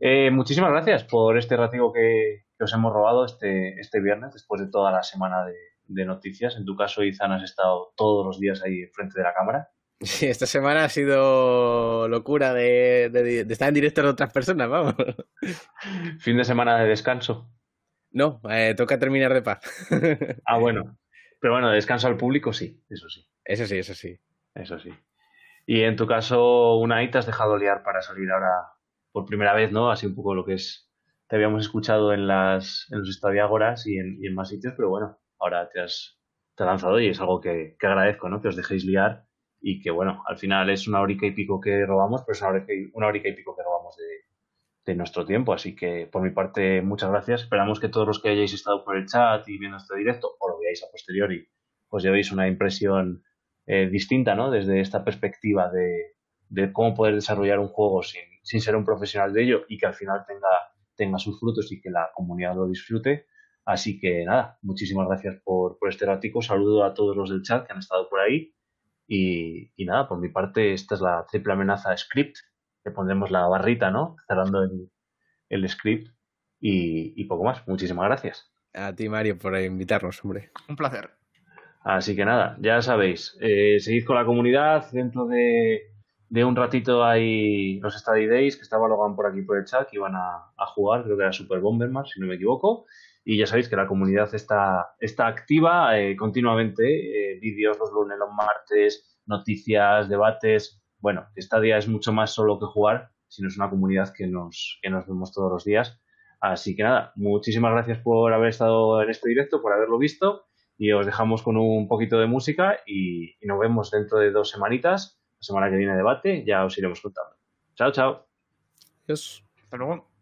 Eh, muchísimas gracias por este rativo que, que, os hemos robado este, este viernes, después de toda la semana de, de noticias. En tu caso, Izan, has estado todos los días ahí frente de la cámara. Sí, esta semana ha sido locura de, de, de estar en directo de otras personas, vamos. Fin de semana de descanso. No, eh, toca terminar de paz. ah, bueno. Pero bueno, descanso al público sí, eso sí. Eso sí, eso sí. Eso sí. Y en tu caso, Unai, te has dejado liar para salir ahora por primera vez, ¿no? Así un poco lo que es. Te habíamos escuchado en las en los estadiágoras y en, y en más sitios, pero bueno, ahora te has, te has lanzado y es algo que, que agradezco, ¿no? Que os dejéis liar y que bueno, al final es una horica y pico que robamos, pero es una horica y, una horica y pico que robamos de, de, nuestro tiempo. Así que por mi parte, muchas gracias. Esperamos que todos los que hayáis estado por el chat y viendo este directo, o lo veáis a posteriori, os llevéis una impresión eh, distinta, ¿no? Desde esta perspectiva de, de, cómo poder desarrollar un juego sin, sin ser un profesional de ello y que al final tenga, tenga sus frutos y que la comunidad lo disfrute. Así que nada, muchísimas gracias por, por este ratico. Saludo a todos los del chat que han estado por ahí y, y, nada, por mi parte, esta es la triple amenaza script. Le pondremos la barrita, ¿no? Cerrando el, el script y, y, poco más. Muchísimas gracias. A ti, Mario, por invitarnos, hombre. Un placer. Así que nada, ya sabéis, eh, seguid con la comunidad. Dentro de, de un ratito hay los Study Days, que estaba Logan por aquí por el chat, que iban a, a jugar, creo que era Super Bomberman, si no me equivoco. Y ya sabéis que la comunidad está, está activa eh, continuamente, eh, vídeos los lunes, los martes, noticias, debates. Bueno, esta día es mucho más solo que jugar, sino es una comunidad que nos, que nos vemos todos los días. Así que nada, muchísimas gracias por haber estado en este directo, por haberlo visto y os dejamos con un poquito de música y, y nos vemos dentro de dos semanitas. La semana que viene debate, ya os iremos contando. Chao, chao. Adiós. Hasta luego.